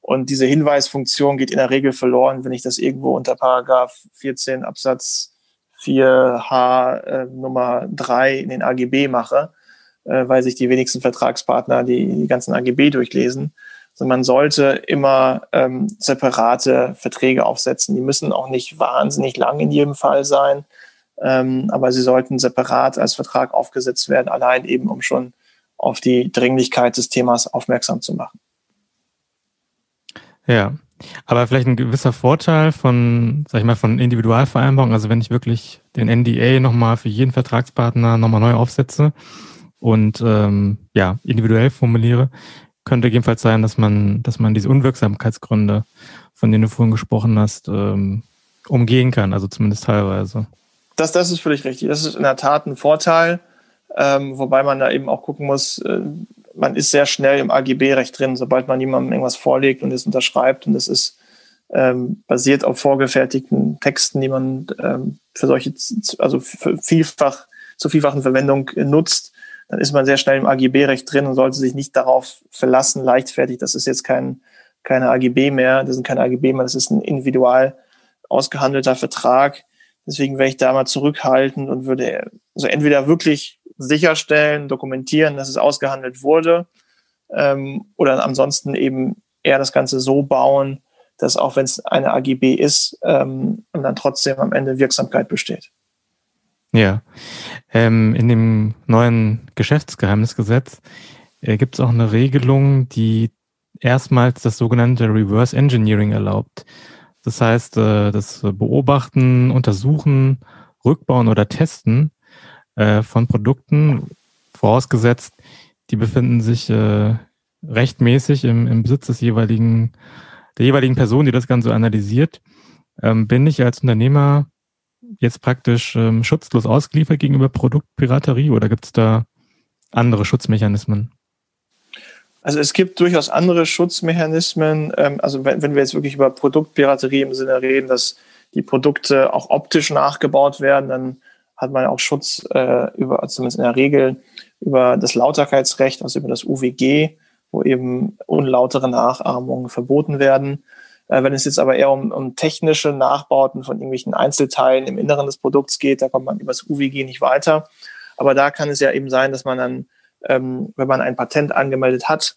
Und diese Hinweisfunktion geht in der Regel verloren, wenn ich das irgendwo unter Paragraph 14 Absatz 4h äh, Nummer 3 in den AGB mache, äh, weil sich die wenigsten Vertragspartner die, die ganzen AGB durchlesen. Also man sollte immer ähm, separate Verträge aufsetzen. Die müssen auch nicht wahnsinnig lang in jedem Fall sein, ähm, aber sie sollten separat als Vertrag aufgesetzt werden, allein eben um schon auf die Dringlichkeit des Themas aufmerksam zu machen. Ja, aber vielleicht ein gewisser Vorteil von, sag ich mal, von Individualvereinbarungen, also wenn ich wirklich den NDA nochmal für jeden Vertragspartner nochmal neu aufsetze und ähm, ja, individuell formuliere, könnte jedenfalls sein, dass man, dass man diese Unwirksamkeitsgründe, von denen du vorhin gesprochen hast, ähm, umgehen kann, also zumindest teilweise. Das, das ist völlig richtig. Das ist in der Tat ein Vorteil, ähm, wobei man da eben auch gucken muss, äh, man ist sehr schnell im AGB-Recht drin, sobald man jemandem irgendwas vorlegt und es unterschreibt. Und es ist ähm, basiert auf vorgefertigten Texten, die man ähm, für solche, also für vielfach, zur vielfachen Verwendung nutzt, dann ist man sehr schnell im AGB-Recht drin und sollte sich nicht darauf verlassen, leichtfertig, das ist jetzt kein, keine AGB mehr, das sind keine AGB mehr, das ist ein individual ausgehandelter Vertrag. Deswegen wäre ich da mal zurückhaltend und würde also entweder wirklich sicherstellen, dokumentieren, dass es ausgehandelt wurde. Ähm, oder ansonsten eben eher das Ganze so bauen, dass auch wenn es eine AGB ist, ähm, dann trotzdem am Ende Wirksamkeit besteht. Ja, ähm, in dem neuen Geschäftsgeheimnisgesetz äh, gibt es auch eine Regelung, die erstmals das sogenannte Reverse Engineering erlaubt. Das heißt, äh, das Beobachten, Untersuchen, Rückbauen oder Testen äh, von Produkten, vorausgesetzt, die befinden sich äh, rechtmäßig im, im Besitz des jeweiligen, der jeweiligen Person, die das Ganze analysiert, ähm, bin ich als Unternehmer jetzt praktisch ähm, schutzlos ausgeliefert gegenüber Produktpiraterie oder gibt es da andere Schutzmechanismen? Also es gibt durchaus andere Schutzmechanismen. Ähm, also wenn, wenn wir jetzt wirklich über Produktpiraterie im Sinne reden, dass die Produkte auch optisch nachgebaut werden, dann hat man auch Schutz äh, über, zumindest in der Regel, über das Lauterkeitsrecht, also über das UWG, wo eben unlautere Nachahmungen verboten werden. Äh, wenn es jetzt aber eher um, um technische Nachbauten von irgendwelchen Einzelteilen im Inneren des Produkts geht, da kommt man über das UWG nicht weiter. Aber da kann es ja eben sein, dass man dann, ähm, wenn man ein Patent angemeldet hat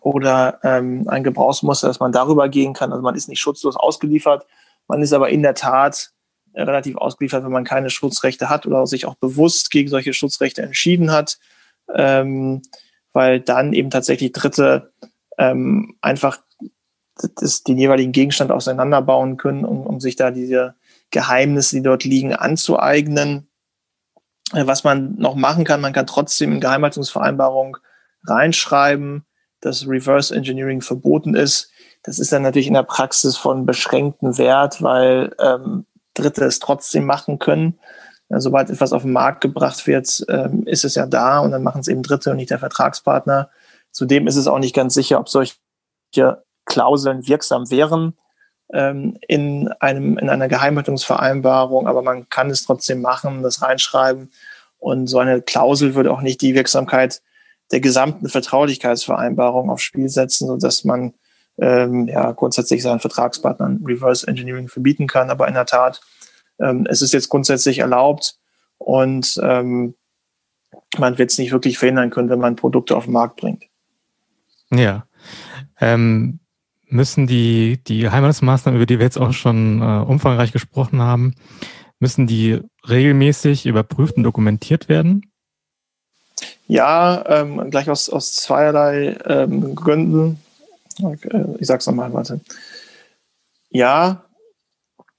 oder ähm, ein Gebrauchsmuster, dass man darüber gehen kann. Also man ist nicht schutzlos ausgeliefert, man ist aber in der Tat relativ ausgeliefert, wenn man keine Schutzrechte hat oder sich auch bewusst gegen solche Schutzrechte entschieden hat, ähm, weil dann eben tatsächlich Dritte ähm, einfach das, den jeweiligen Gegenstand auseinanderbauen können, um, um sich da diese Geheimnisse, die dort liegen, anzueignen. Äh, was man noch machen kann, man kann trotzdem in Geheimhaltungsvereinbarung reinschreiben, dass Reverse Engineering verboten ist. Das ist dann natürlich in der Praxis von beschränktem Wert, weil ähm, Dritte es trotzdem machen können. Sobald etwas auf den Markt gebracht wird, ähm, ist es ja da und dann machen es eben Dritte und nicht der Vertragspartner. Zudem ist es auch nicht ganz sicher, ob solche Klauseln wirksam wären ähm, in, einem, in einer Geheimhaltungsvereinbarung, aber man kann es trotzdem machen, das reinschreiben. Und so eine Klausel würde auch nicht die Wirksamkeit der gesamten Vertraulichkeitsvereinbarung aufs Spiel setzen, sodass man ähm, ja grundsätzlich seinen Vertragspartnern Reverse Engineering verbieten kann. Aber in der Tat, ähm, es ist jetzt grundsätzlich erlaubt und ähm, man wird es nicht wirklich verhindern können, wenn man Produkte auf den Markt bringt. Ja. Ähm, müssen die, die Geheimhaltungsmaßnahmen, über die wir jetzt auch schon äh, umfangreich gesprochen haben, müssen die regelmäßig überprüft und dokumentiert werden? Ja, ähm, gleich aus, aus zweierlei ähm, Gründen. Okay, ich sag's nochmal, warte. Ja,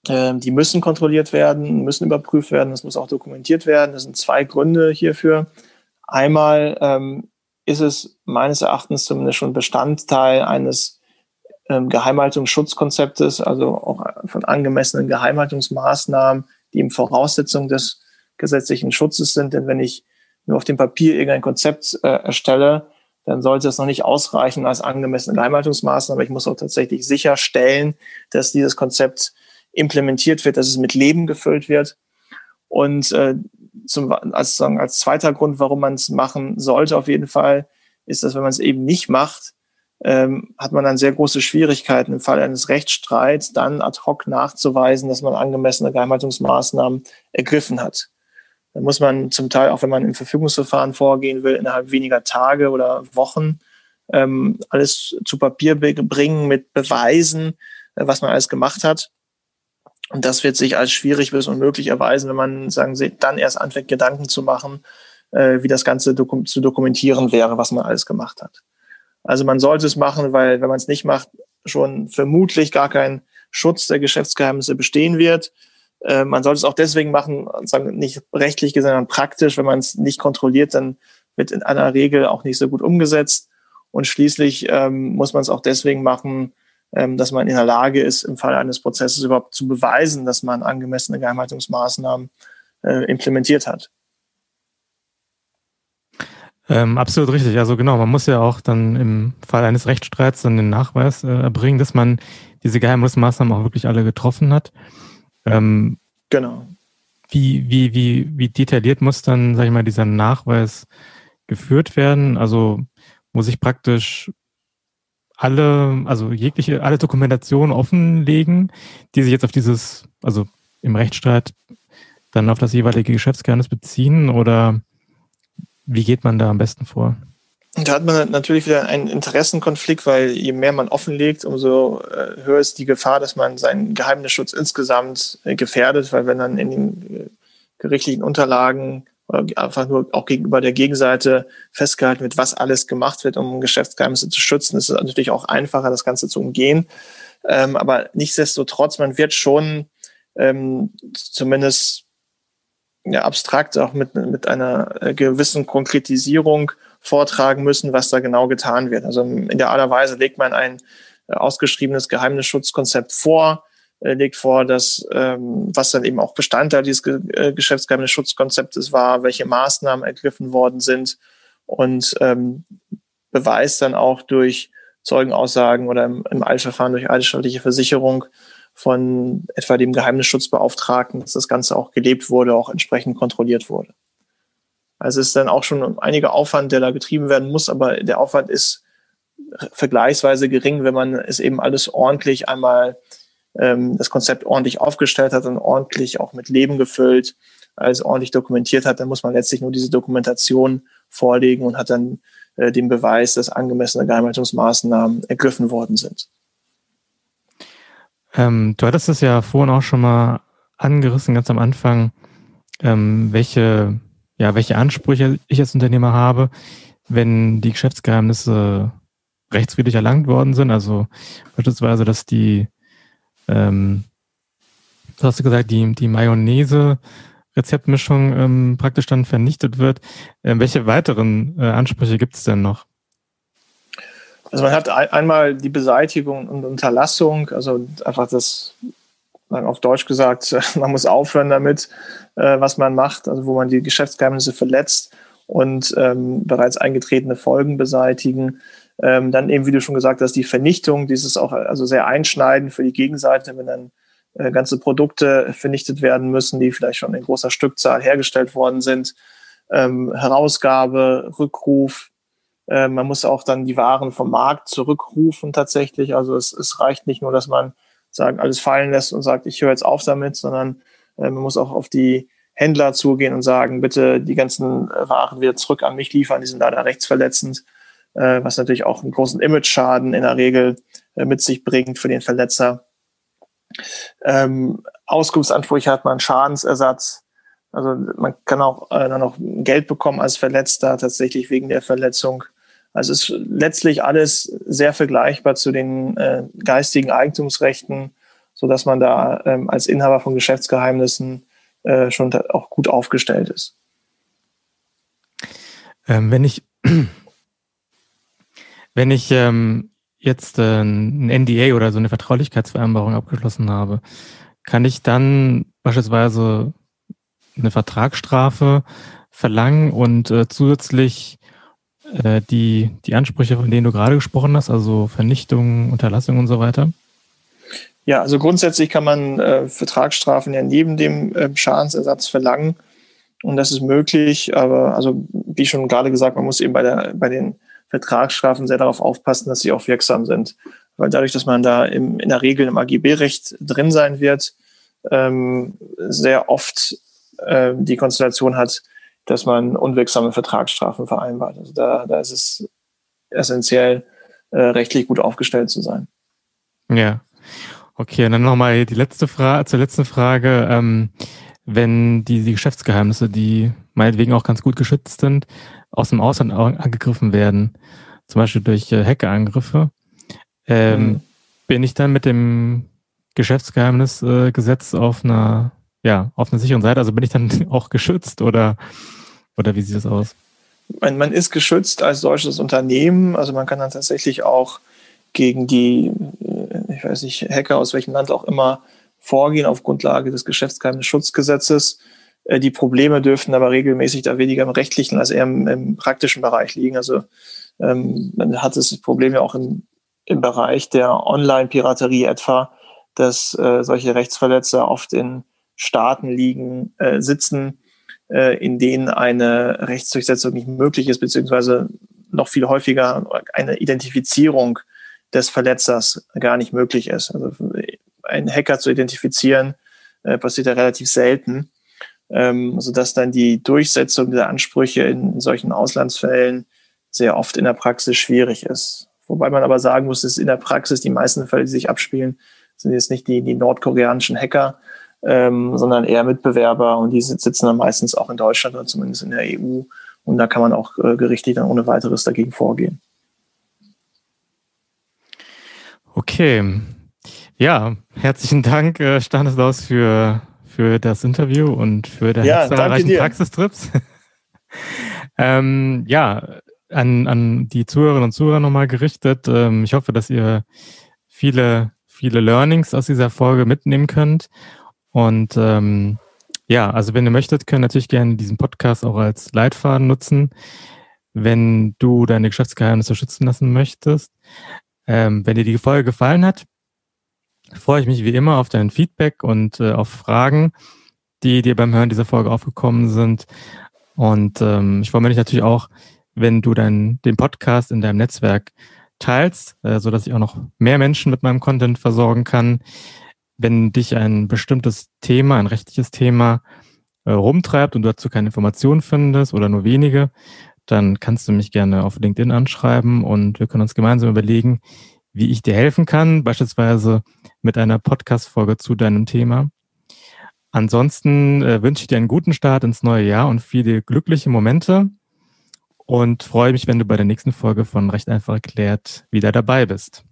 ähm, die müssen kontrolliert werden, müssen überprüft werden, das muss auch dokumentiert werden. Das sind zwei Gründe hierfür. Einmal ähm, ist es meines Erachtens zumindest schon Bestandteil eines ähm, Geheimhaltungsschutzkonzeptes, also auch von angemessenen Geheimhaltungsmaßnahmen, die eben Voraussetzung des gesetzlichen Schutzes sind. Denn wenn ich nur auf dem Papier irgendein Konzept äh, erstelle, dann sollte es noch nicht ausreichen als angemessene Geheimhaltungsmaßnahme. Ich muss auch tatsächlich sicherstellen, dass dieses Konzept implementiert wird, dass es mit Leben gefüllt wird. Und äh, zum, als, sagen, als zweiter Grund, warum man es machen sollte, auf jeden Fall, ist, dass wenn man es eben nicht macht, ähm, hat man dann sehr große Schwierigkeiten im Fall eines Rechtsstreits dann ad hoc nachzuweisen, dass man angemessene Geheimhaltungsmaßnahmen ergriffen hat. Dann muss man zum Teil, auch wenn man im Verfügungsverfahren vorgehen will, innerhalb weniger Tage oder Wochen ähm, alles zu Papier bringen mit Beweisen, äh, was man alles gemacht hat. Und das wird sich als schwierig bis unmöglich erweisen, wenn man, sagen Sie, dann erst anfängt, Gedanken zu machen, äh, wie das Ganze dokum zu dokumentieren wäre, was man alles gemacht hat. Also man sollte es machen, weil wenn man es nicht macht, schon vermutlich gar kein Schutz der Geschäftsgeheimnisse bestehen wird. Äh, man sollte es auch deswegen machen, sagen nicht rechtlich, sondern praktisch. Wenn man es nicht kontrolliert, dann wird in einer Regel auch nicht so gut umgesetzt. Und schließlich ähm, muss man es auch deswegen machen, ähm, dass man in der Lage ist, im Fall eines Prozesses überhaupt zu beweisen, dass man angemessene Geheimhaltungsmaßnahmen äh, implementiert hat. Ähm, absolut richtig. Also genau, man muss ja auch dann im Fall eines Rechtsstreits dann den Nachweis äh, erbringen, dass man diese Geheimhaltungsmaßnahmen auch wirklich alle getroffen hat. Ähm, genau. Wie, wie, wie, wie detailliert muss dann, sag ich mal, dieser Nachweis geführt werden? Also muss ich praktisch alle, also jegliche, alle Dokumentation offenlegen, die sich jetzt auf dieses, also im Rechtsstreit dann auf das jeweilige Geschäftsgeheimnis beziehen oder wie geht man da am besten vor? Da hat man natürlich wieder einen Interessenkonflikt, weil je mehr man offenlegt, umso äh, höher ist die Gefahr, dass man seinen Geheimnisschutz insgesamt äh, gefährdet, weil wenn dann in den äh, gerichtlichen Unterlagen oder einfach nur auch gegenüber der Gegenseite festgehalten wird, was alles gemacht wird, um Geschäftsgeheimnisse zu schützen. ist Es natürlich auch einfacher, das Ganze zu umgehen. Ähm, aber nichtsdestotrotz, man wird schon ähm, zumindest abstrakt auch mit, einer gewissen Konkretisierung vortragen müssen, was da genau getan wird. Also in der aller Weise legt man ein äh, ausgeschriebenes Geheimnisschutzkonzept vor, äh, legt vor, dass ähm, was dann eben auch Bestandteil dieses äh, Geschäftsgeheimnisschutzkonzeptes war, welche Maßnahmen ergriffen worden sind und ähm, beweist dann auch durch Zeugenaussagen oder im, im Eilverfahren durch eidesstattliche Versicherung von etwa dem Geheimnisschutzbeauftragten, dass das Ganze auch gelebt wurde, auch entsprechend kontrolliert wurde. Also es ist dann auch schon einiger Aufwand, der da betrieben werden muss, aber der Aufwand ist vergleichsweise gering, wenn man es eben alles ordentlich einmal ähm, das Konzept ordentlich aufgestellt hat und ordentlich auch mit Leben gefüllt, also ordentlich dokumentiert hat, dann muss man letztlich nur diese Dokumentation vorlegen und hat dann äh, den Beweis, dass angemessene Geheimhaltungsmaßnahmen ergriffen worden sind. Ähm, du hattest es ja vorhin auch schon mal angerissen, ganz am Anfang, ähm, welche, ja, welche Ansprüche ich als Unternehmer habe, wenn die Geschäftsgeheimnisse rechtswidrig erlangt worden sind. Also beispielsweise, dass die ähm, du hast gesagt, die, die Mayonnaise-Rezeptmischung ähm, praktisch dann vernichtet wird. Ähm, welche weiteren äh, Ansprüche gibt es denn noch? Also man hat einmal die Beseitigung und Unterlassung, also einfach das, auf Deutsch gesagt, man muss aufhören damit, äh, was man macht, also wo man die Geschäftsgeheimnisse verletzt. und ähm, bereits eingetretene Folgen beseitigen. Ähm, dann eben, wie du schon gesagt hast, die Vernichtung, dieses auch also sehr einschneidend für die Gegenseite, wenn dann äh, ganze Produkte vernichtet werden müssen, die vielleicht schon in großer Stückzahl hergestellt worden sind. Ähm, Herausgabe, Rückruf. Äh, man muss auch dann die Waren vom Markt zurückrufen tatsächlich. Also es, es reicht nicht nur, dass man sagt, alles fallen lässt und sagt, ich höre jetzt auf damit, sondern äh, man muss auch auf die Händler zugehen und sagen, bitte die ganzen Waren wieder zurück an mich liefern, die sind leider rechtsverletzend, äh, was natürlich auch einen großen Image-Schaden in der Regel äh, mit sich bringt für den Verletzer. Ähm, Auskunftsansprüche hat man Schadensersatz. Also man kann auch äh, dann noch Geld bekommen als Verletzter tatsächlich wegen der Verletzung. Also es ist letztlich alles sehr vergleichbar zu den äh, geistigen Eigentumsrechten, so dass man da ähm, als Inhaber von Geschäftsgeheimnissen äh, schon auch gut aufgestellt ist. Ähm, wenn ich wenn ich ähm, jetzt äh, ein NDA oder so eine Vertraulichkeitsvereinbarung abgeschlossen habe, kann ich dann beispielsweise eine Vertragsstrafe verlangen und äh, zusätzlich äh, die, die Ansprüche, von denen du gerade gesprochen hast, also Vernichtung, Unterlassung und so weiter? Ja, also grundsätzlich kann man äh, Vertragsstrafen ja neben dem äh, Schadensersatz verlangen. Und das ist möglich, aber also wie schon gerade gesagt, man muss eben bei, der, bei den Vertragsstrafen sehr darauf aufpassen, dass sie auch wirksam sind. Weil dadurch, dass man da im, in der Regel im AGB-Recht drin sein wird, ähm, sehr oft äh, die Konstellation hat, dass man unwirksame Vertragsstrafen vereinbart. Also da, da ist es essentiell, äh, rechtlich gut aufgestellt zu sein. Ja. Okay, und dann nochmal die letzte Frage, zur letzten Frage. Ähm, wenn die, die Geschäftsgeheimnisse, die meinetwegen auch ganz gut geschützt sind, aus dem Ausland angegriffen werden, zum Beispiel durch äh, Hackerangriffe, ähm, mhm. bin ich dann mit dem Geschäftsgeheimnisgesetz äh, auf einer, ja, auf einer sicheren Seite? Also bin ich dann auch geschützt oder, oder wie sieht das aus? Man, man ist geschützt als deutsches Unternehmen, also man kann dann tatsächlich auch gegen die, äh, ich weiß nicht, Hacker aus welchem Land auch immer vorgehen auf Grundlage des Geschäftsgeheimnisschutzgesetzes. Äh, die Probleme dürften aber regelmäßig da weniger im rechtlichen als eher im, im praktischen Bereich liegen. Also ähm, man hat das Problem ja auch im, im Bereich der Online-Piraterie etwa, dass äh, solche Rechtsverletzer oft in Staaten liegen, äh, sitzen, äh, in denen eine Rechtsdurchsetzung nicht möglich ist, beziehungsweise noch viel häufiger eine Identifizierung des Verletzers gar nicht möglich ist. Also einen Hacker zu identifizieren, äh, passiert ja relativ selten ähm, sodass dann die Durchsetzung der Ansprüche in solchen Auslandsfällen sehr oft in der Praxis schwierig ist. Wobei man aber sagen muss, dass in der Praxis die meisten Fälle, die sich abspielen, sind jetzt nicht die, die nordkoreanischen Hacker, ähm, sondern eher Mitbewerber und die sitzen dann meistens auch in Deutschland oder zumindest in der EU und da kann man auch äh, gerichtlich dann ohne weiteres dagegen vorgehen. Okay. Ja, herzlichen Dank, äh, Stanislaus, für für das Interview und für deine ja, zahlreichen Praxistrips. ähm, ja, an, an die Zuhörerinnen und Zuhörer nochmal gerichtet. Ähm, ich hoffe, dass ihr viele, viele Learnings aus dieser Folge mitnehmen könnt. Und ähm, ja, also wenn ihr möchtet, könnt ihr natürlich gerne diesen Podcast auch als Leitfaden nutzen, wenn du deine Geschäftsgeheimnisse schützen lassen möchtest. Ähm, wenn dir die Folge gefallen hat, freue ich mich wie immer auf dein Feedback und äh, auf Fragen, die dir beim Hören dieser Folge aufgekommen sind. Und ähm, ich freue mich natürlich auch, wenn du dein, den Podcast in deinem Netzwerk teilst, äh, so dass ich auch noch mehr Menschen mit meinem Content versorgen kann. Wenn dich ein bestimmtes Thema, ein rechtliches Thema äh, rumtreibt und du dazu keine Informationen findest oder nur wenige, dann kannst du mich gerne auf LinkedIn anschreiben und wir können uns gemeinsam überlegen, wie ich dir helfen kann, beispielsweise mit einer Podcast-Folge zu deinem Thema. Ansonsten äh, wünsche ich dir einen guten Start ins neue Jahr und viele glückliche Momente und freue mich, wenn du bei der nächsten Folge von Recht einfach erklärt wieder dabei bist.